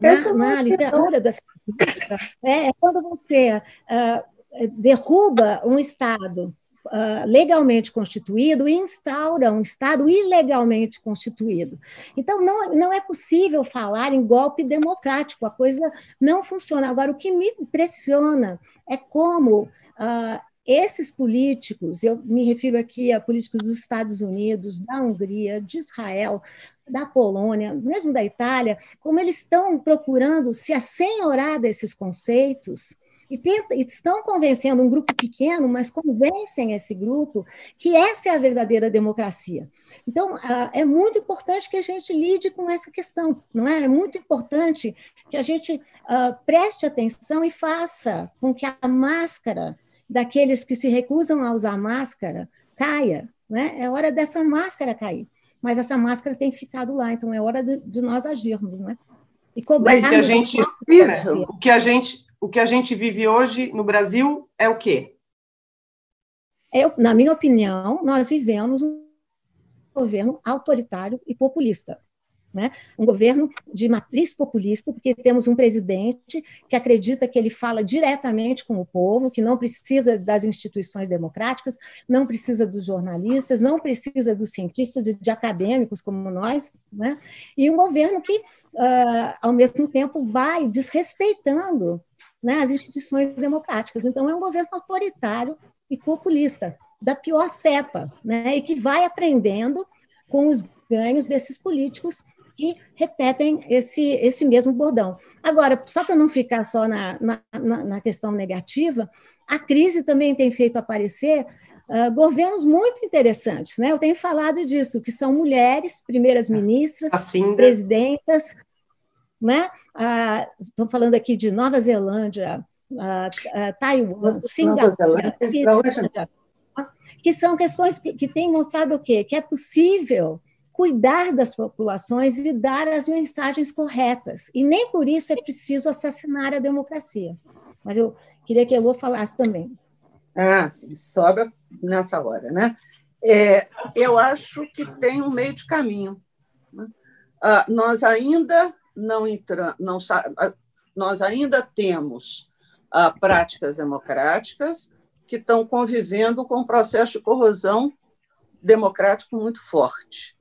né, na literatura das é, é quando você uh, derruba um Estado uh, legalmente constituído e instaura um Estado ilegalmente constituído. Então, não, não é possível falar em golpe democrático, a coisa não funciona. Agora, o que me impressiona é como uh, esses políticos, eu me refiro aqui a políticos dos Estados Unidos, da Hungria, de Israel, da Polônia, mesmo da Itália, como eles estão procurando se assenhorar desses conceitos e, tenta, e, estão convencendo um grupo pequeno, mas convencem esse grupo que essa é a verdadeira democracia. Então, é muito importante que a gente lide com essa questão, não é? É muito importante que a gente preste atenção e faça com que a máscara daqueles que se recusam a usar máscara caia. Né? É hora dessa máscara cair. Mas essa máscara tem ficado lá, então é hora de, de nós agirmos. Né? E cobrar Mas se a gente, o, que a gente, o que a gente vive hoje no Brasil é o quê? Eu, na minha opinião, nós vivemos um governo autoritário e populista. Né? Um governo de matriz populista, porque temos um presidente que acredita que ele fala diretamente com o povo, que não precisa das instituições democráticas, não precisa dos jornalistas, não precisa dos cientistas e de acadêmicos como nós, né? e um governo que, uh, ao mesmo tempo, vai desrespeitando né, as instituições democráticas. Então, é um governo autoritário e populista, da pior cepa, né? e que vai aprendendo com os ganhos desses políticos que repetem esse, esse mesmo bordão. Agora, só para não ficar só na, na, na, questão negativa, a crise também tem feito aparecer uh, governos muito interessantes. Né? Eu tenho falado disso, que são mulheres, primeiras ministras, assim, presidentas, né? Ah, estou falando aqui de Nova Zelândia, ah, ah, Taiwan, Singapura, que são questões que têm mostrado o quê? Que é possível cuidar das populações e dar as mensagens corretas. E nem por isso é preciso assassinar a democracia. Mas eu queria que a Elô falasse também. Ah, sim, sobra nessa hora, né? É, eu acho que tem um meio de caminho. Né? Ah, nós ainda não entramos, não, nós ainda temos ah, práticas democráticas que estão convivendo com um processo de corrosão democrático muito forte.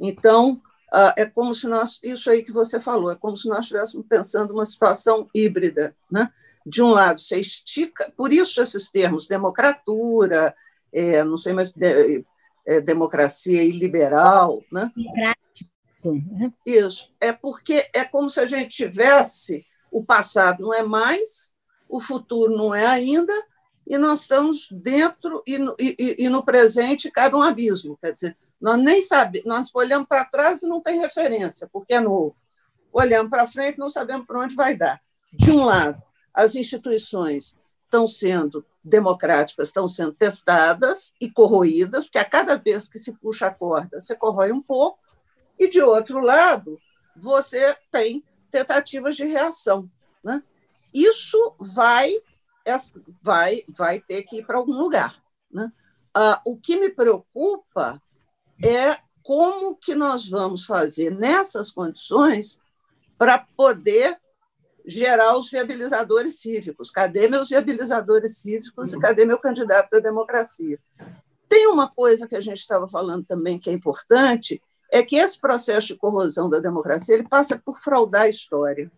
Então, ah, é como se nós, isso aí que você falou, é como se nós estivéssemos pensando uma situação híbrida. Né? De um lado, você estica, por isso esses termos, democratura, é, não sei mais, de, é, democracia iliberal. Né? Né? Isso, é porque é como se a gente tivesse o passado não é mais, o futuro não é ainda, e nós estamos dentro e no, e, e no presente cabe um abismo. Quer dizer, nós nem sabemos, nós olhamos para trás e não tem referência, porque é novo. Olhamos para frente, não sabemos para onde vai dar. De um lado, as instituições estão sendo democráticas, estão sendo testadas e corroídas, porque a cada vez que se puxa a corda, você corrói um pouco, e de outro lado, você tem tentativas de reação. Né? Isso vai, vai, vai ter que ir para algum lugar. Né? Ah, o que me preocupa é como que nós vamos fazer nessas condições para poder gerar os viabilizadores cívicos. Cadê meus viabilizadores cívicos e cadê meu candidato da democracia? Tem uma coisa que a gente estava falando também que é importante, é que esse processo de corrosão da democracia ele passa por fraudar a história.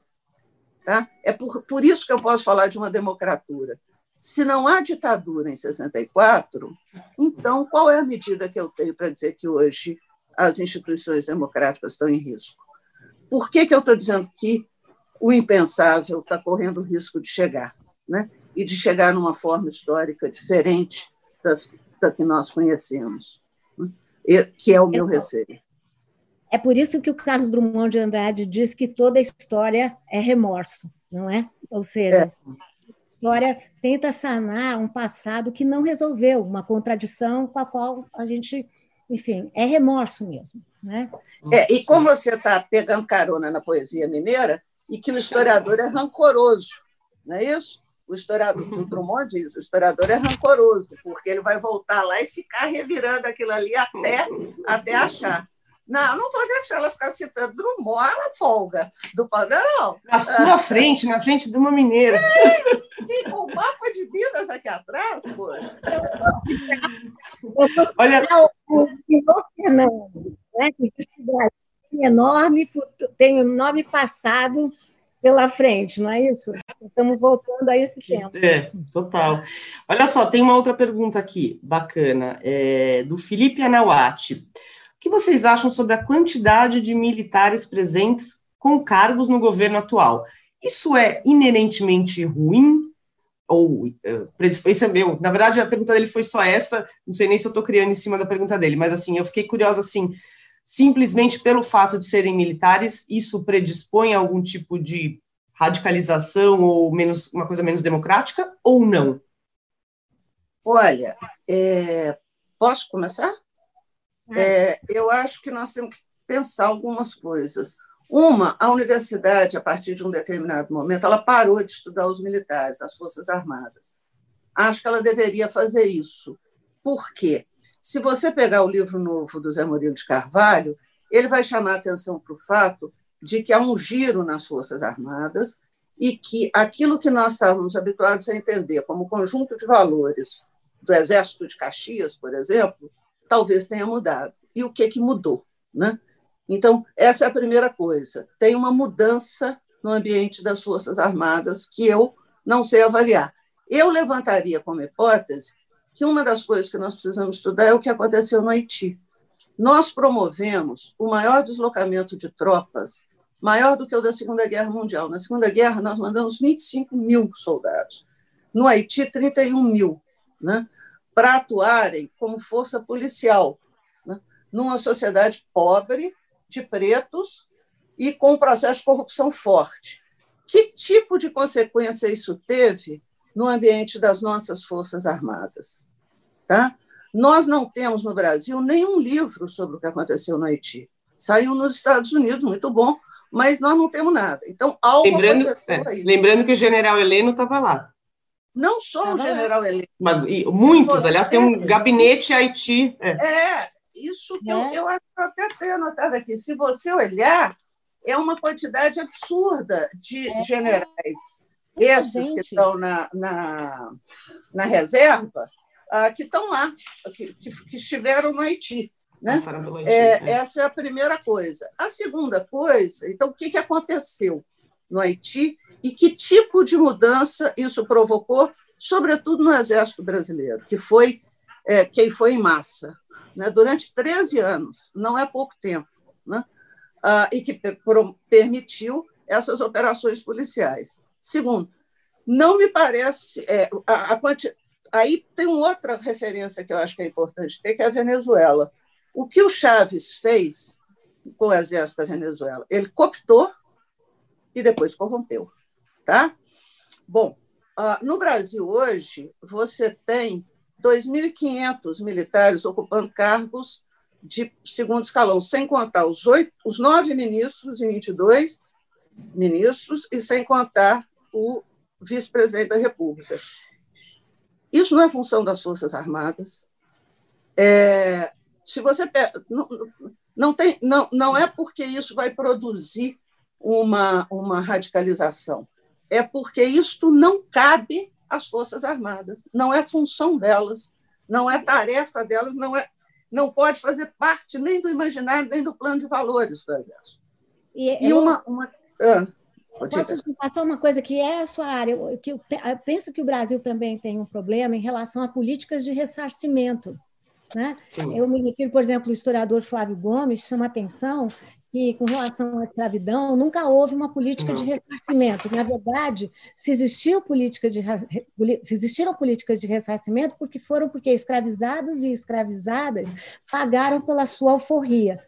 Tá? É por, por isso que eu posso falar de uma democratura. Se não há ditadura em 64, então qual é a medida que eu tenho para dizer que hoje as instituições democráticas estão em risco? Por que, que eu estou dizendo que o impensável está correndo o risco de chegar? Né? E de chegar numa forma histórica diferente das, da que nós conhecemos, né? que é o meu receio. É por isso que o Carlos Drummond de Andrade diz que toda história é remorso, não é? Ou seja, é história tenta sanar um passado que não resolveu, uma contradição com a qual a gente, enfim, é remorso mesmo. Né? É, e como você está pegando carona na poesia mineira, e que o historiador é rancoroso, não é isso? O historiador, o Drummond diz, o historiador é rancoroso, porque ele vai voltar lá e ficar revirando aquilo ali até, até achar. Não, não vou deixar ela ficar citando Drummond, ela folga do Pandarão. Na sua frente, na frente de uma mineira. É, sim, com o mapa de Minas aqui atrás, pô. Olha. O Fernando, né, que tem enorme, tem um enorme passado pela frente, não é isso? Estamos voltando a esse tempo. É, total. Olha só, tem uma outra pergunta aqui, bacana, é, do Felipe Anawati que vocês acham sobre a quantidade de militares presentes com cargos no governo atual? Isso é inerentemente ruim? Ou uh, isso é meu? Na verdade, a pergunta dele foi só essa. Não sei nem se eu estou criando em cima da pergunta dele, mas assim, eu fiquei curiosa assim. Simplesmente pelo fato de serem militares, isso predispõe a algum tipo de radicalização ou menos uma coisa menos democrática ou não? Olha, é... posso começar? É. é, eu acho que nós temos que pensar algumas coisas. Uma, a universidade, a partir de um determinado momento, ela parou de estudar os militares, as Forças Armadas. Acho que ela deveria fazer isso. Por quê? Se você pegar o livro novo do Zé Murilo de Carvalho, ele vai chamar atenção para o fato de que há um giro nas Forças Armadas e que aquilo que nós estávamos habituados a entender como conjunto de valores do Exército de Caxias, por exemplo, talvez tenha mudado. E o que, que mudou? Né? Então, essa é a primeira coisa. Tem uma mudança no ambiente das Forças Armadas que eu não sei avaliar. Eu levantaria como hipótese que uma das coisas que nós precisamos estudar é o que aconteceu no Haiti. Nós promovemos o maior deslocamento de tropas, maior do que o da Segunda Guerra Mundial. Na Segunda Guerra, nós mandamos 25 mil soldados. No Haiti, 31 mil. Né? Para atuarem como força policial, né? numa sociedade pobre, de pretos e com um processo de corrupção forte. Que tipo de consequência isso teve no ambiente das nossas Forças Armadas? Tá? Nós não temos no Brasil nenhum livro sobre o que aconteceu no Haiti. Saiu nos Estados Unidos, muito bom, mas nós não temos nada. Então, algo lembrando, aconteceu é, aí. Lembrando que o general Heleno estava lá. Não só tava o general. Heleno. Mas, muitos, aliás, tem um gabinete Haiti. É, é isso que é. Eu, eu acho que eu até tenho anotado aqui. Se você olhar, é uma quantidade absurda de é. generais. Esses gente. que estão na, na, na reserva, uh, que estão lá, que, que, que estiveram no Haiti. Né? É, né? Essa é a primeira coisa. A segunda coisa, então, o que, que aconteceu no Haiti e que tipo de mudança isso provocou, sobretudo no Exército Brasileiro, que foi é, quem foi em massa, né? durante 13 anos, não é pouco tempo, né? ah, e que permitiu essas operações policiais. Segundo, não me parece. É, a, a. Aí tem outra referência que eu acho que é importante ter, que é a Venezuela. O que o Chaves fez com o exército da Venezuela? Ele cooptou e depois corrompeu. Tá? Bom, no Brasil hoje, você tem 2.500 militares ocupando cargos de segundo escalão, sem contar os, oito, os nove ministros e 22 ministros, e sem contar o vice-presidente da República. Isso não é função das Forças Armadas, é, se você não, não tem não, não é porque isso vai produzir uma, uma radicalização. É porque isto não cabe às forças armadas não é função delas não é tarefa delas não é não pode fazer parte nem do imaginário nem do plano de valores do exército. E, e uma, uma ah, Posso passar uma coisa que é a sua área, que eu, eu penso que o Brasil também tem um problema em relação a políticas de ressarcimento. Né? Eu me refiro, por exemplo, o historiador Flávio Gomes chama atenção que, com relação à escravidão, nunca houve uma política Não. de ressarcimento. Na verdade, se, existiu política de, se existiram políticas de ressarcimento, porque foram porque escravizados e escravizadas pagaram pela sua alforria.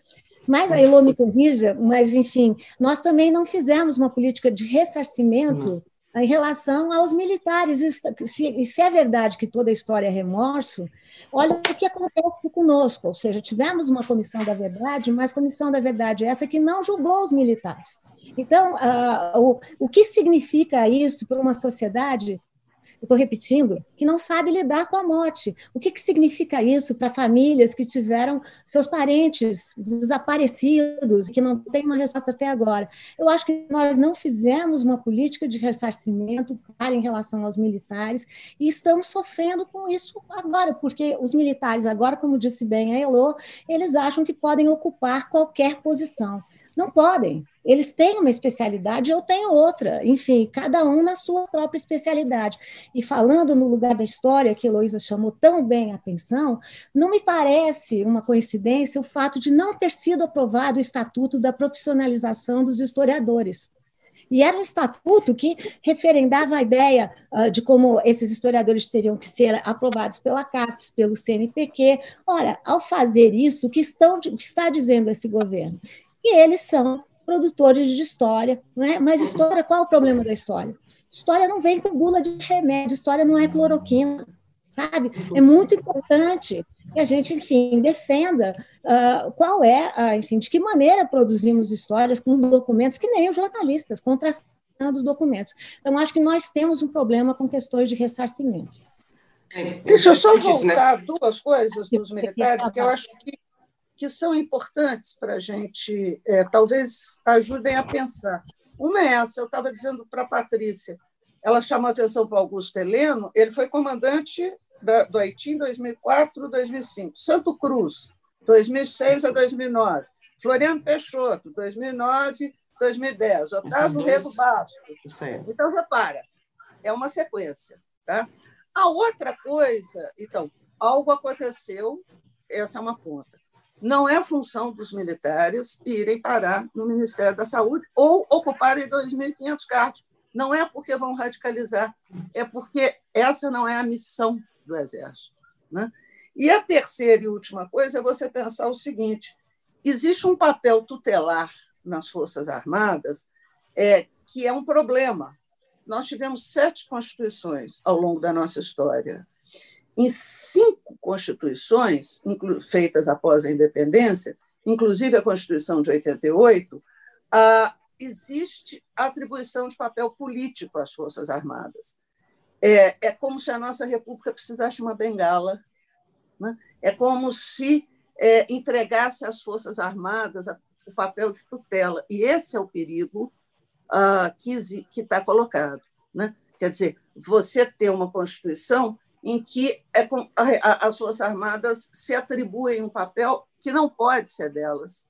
Mas a Elô me corrija, mas, enfim, nós também não fizemos uma política de ressarcimento em relação aos militares. E se é verdade que toda a história é remorso, olha o que acontece conosco. Ou seja, tivemos uma comissão da verdade, mas comissão da verdade essa que não julgou os militares. Então, uh, o, o que significa isso para uma sociedade estou repetindo, que não sabe lidar com a morte. O que, que significa isso para famílias que tiveram seus parentes desaparecidos, que não têm uma resposta até agora? Eu acho que nós não fizemos uma política de ressarcimento em relação aos militares e estamos sofrendo com isso agora, porque os militares, agora, como disse bem a Elô, eles acham que podem ocupar qualquer posição. Não podem. Eles têm uma especialidade, eu tenho outra. Enfim, cada um na sua própria especialidade. E falando no lugar da história, que Heloísa chamou tão bem a atenção, não me parece uma coincidência o fato de não ter sido aprovado o Estatuto da Profissionalização dos Historiadores. E era um estatuto que referendava a ideia uh, de como esses historiadores teriam que ser aprovados pela CAPES, pelo CNPq. Ora, ao fazer isso, o que, estão, o que está dizendo esse governo? e eles são produtores de história. Né? Mas história, qual é o problema da história? História não vem com bula de remédio, história não é cloroquina, sabe? É muito importante que a gente, enfim, defenda uh, qual é, uh, enfim, de que maneira produzimos histórias com documentos que nem os jornalistas, contrastando os documentos. Então, acho que nós temos um problema com questões de ressarcimento. Deixa eu só voltar duas coisas dos militares, que eu acho que que são importantes para a gente, é, talvez ajudem a pensar. Uma é essa, eu estava dizendo para a Patrícia, ela chamou atenção para Augusto Heleno, ele foi comandante da, do Haiti em 2004, 2005. Santo Cruz, 2006 a 2009. Floriano Peixoto, 2009, 2010. Otávio dois... Rego Bastos. Então, repara, é uma sequência. Tá? A outra coisa, então, algo aconteceu, essa é uma ponta não é função dos militares irem parar no Ministério da Saúde ou ocuparem 2.500 cargos. Não é porque vão radicalizar, é porque essa não é a missão do Exército. Né? E a terceira e última coisa é você pensar o seguinte: existe um papel tutelar nas Forças Armadas, é, que é um problema. Nós tivemos sete constituições ao longo da nossa história. Em cinco constituições feitas após a independência, inclusive a Constituição de 88, ah, existe atribuição de papel político às Forças Armadas. É, é como se a nossa República precisasse de uma bengala. Né? É como se é, entregasse às Forças Armadas a, o papel de tutela. E esse é o perigo ah, que está colocado. Né? Quer dizer, você ter uma Constituição em que é, a, as Forças Armadas se atribuem um papel que não pode ser delas.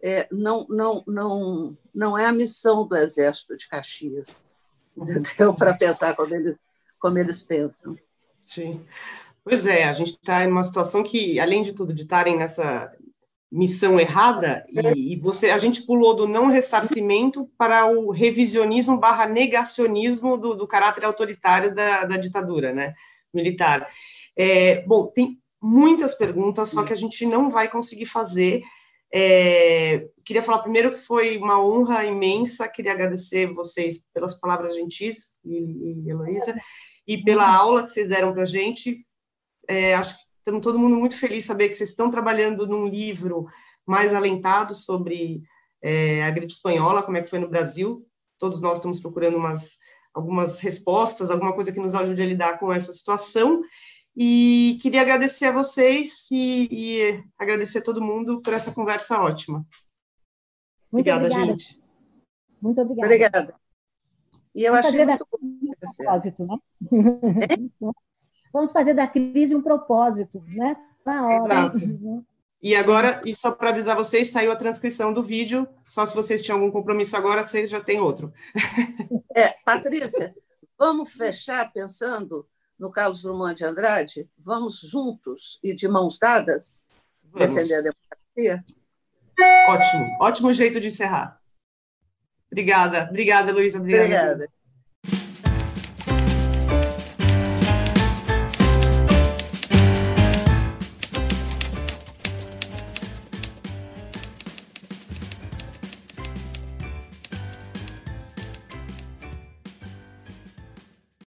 É, não, não, não, não é a missão do Exército de Caxias, entendeu? Para pensar como eles, como eles pensam. Sim. Pois é, a gente está em uma situação que, além de tudo, de estarem nessa missão errada, e, e, você, a gente pulou do não ressarcimento para o revisionismo barra negacionismo do, do caráter autoritário da, da ditadura, né, militar. É, bom, tem muitas perguntas, só que a gente não vai conseguir fazer. É, queria falar primeiro que foi uma honra imensa, queria agradecer vocês pelas palavras gentis, e, e Heloísa, e pela aula que vocês deram para a gente, é, acho que estamos todo mundo muito feliz de saber que vocês estão trabalhando num livro mais alentado sobre é, a gripe espanhola, como é que foi no Brasil. Todos nós estamos procurando umas, algumas respostas, alguma coisa que nos ajude a lidar com essa situação. E queria agradecer a vocês e, e agradecer a todo mundo por essa conversa ótima. Muito obrigada, obrigada. gente. Muito obrigada. Obrigada. E eu achei muito um propósito, né? É? Vamos fazer da crise um propósito, né? Na hora. Exato. E agora, e só para avisar vocês, saiu a transcrição do vídeo. Só se vocês tinham algum compromisso agora, vocês já têm outro. É, Patrícia, vamos fechar pensando no Carlos Drummond de Andrade? Vamos juntos e de mãos dadas vamos. defender a democracia? Ótimo, ótimo jeito de encerrar. Obrigada, obrigada, Luísa. Obrigada. obrigada.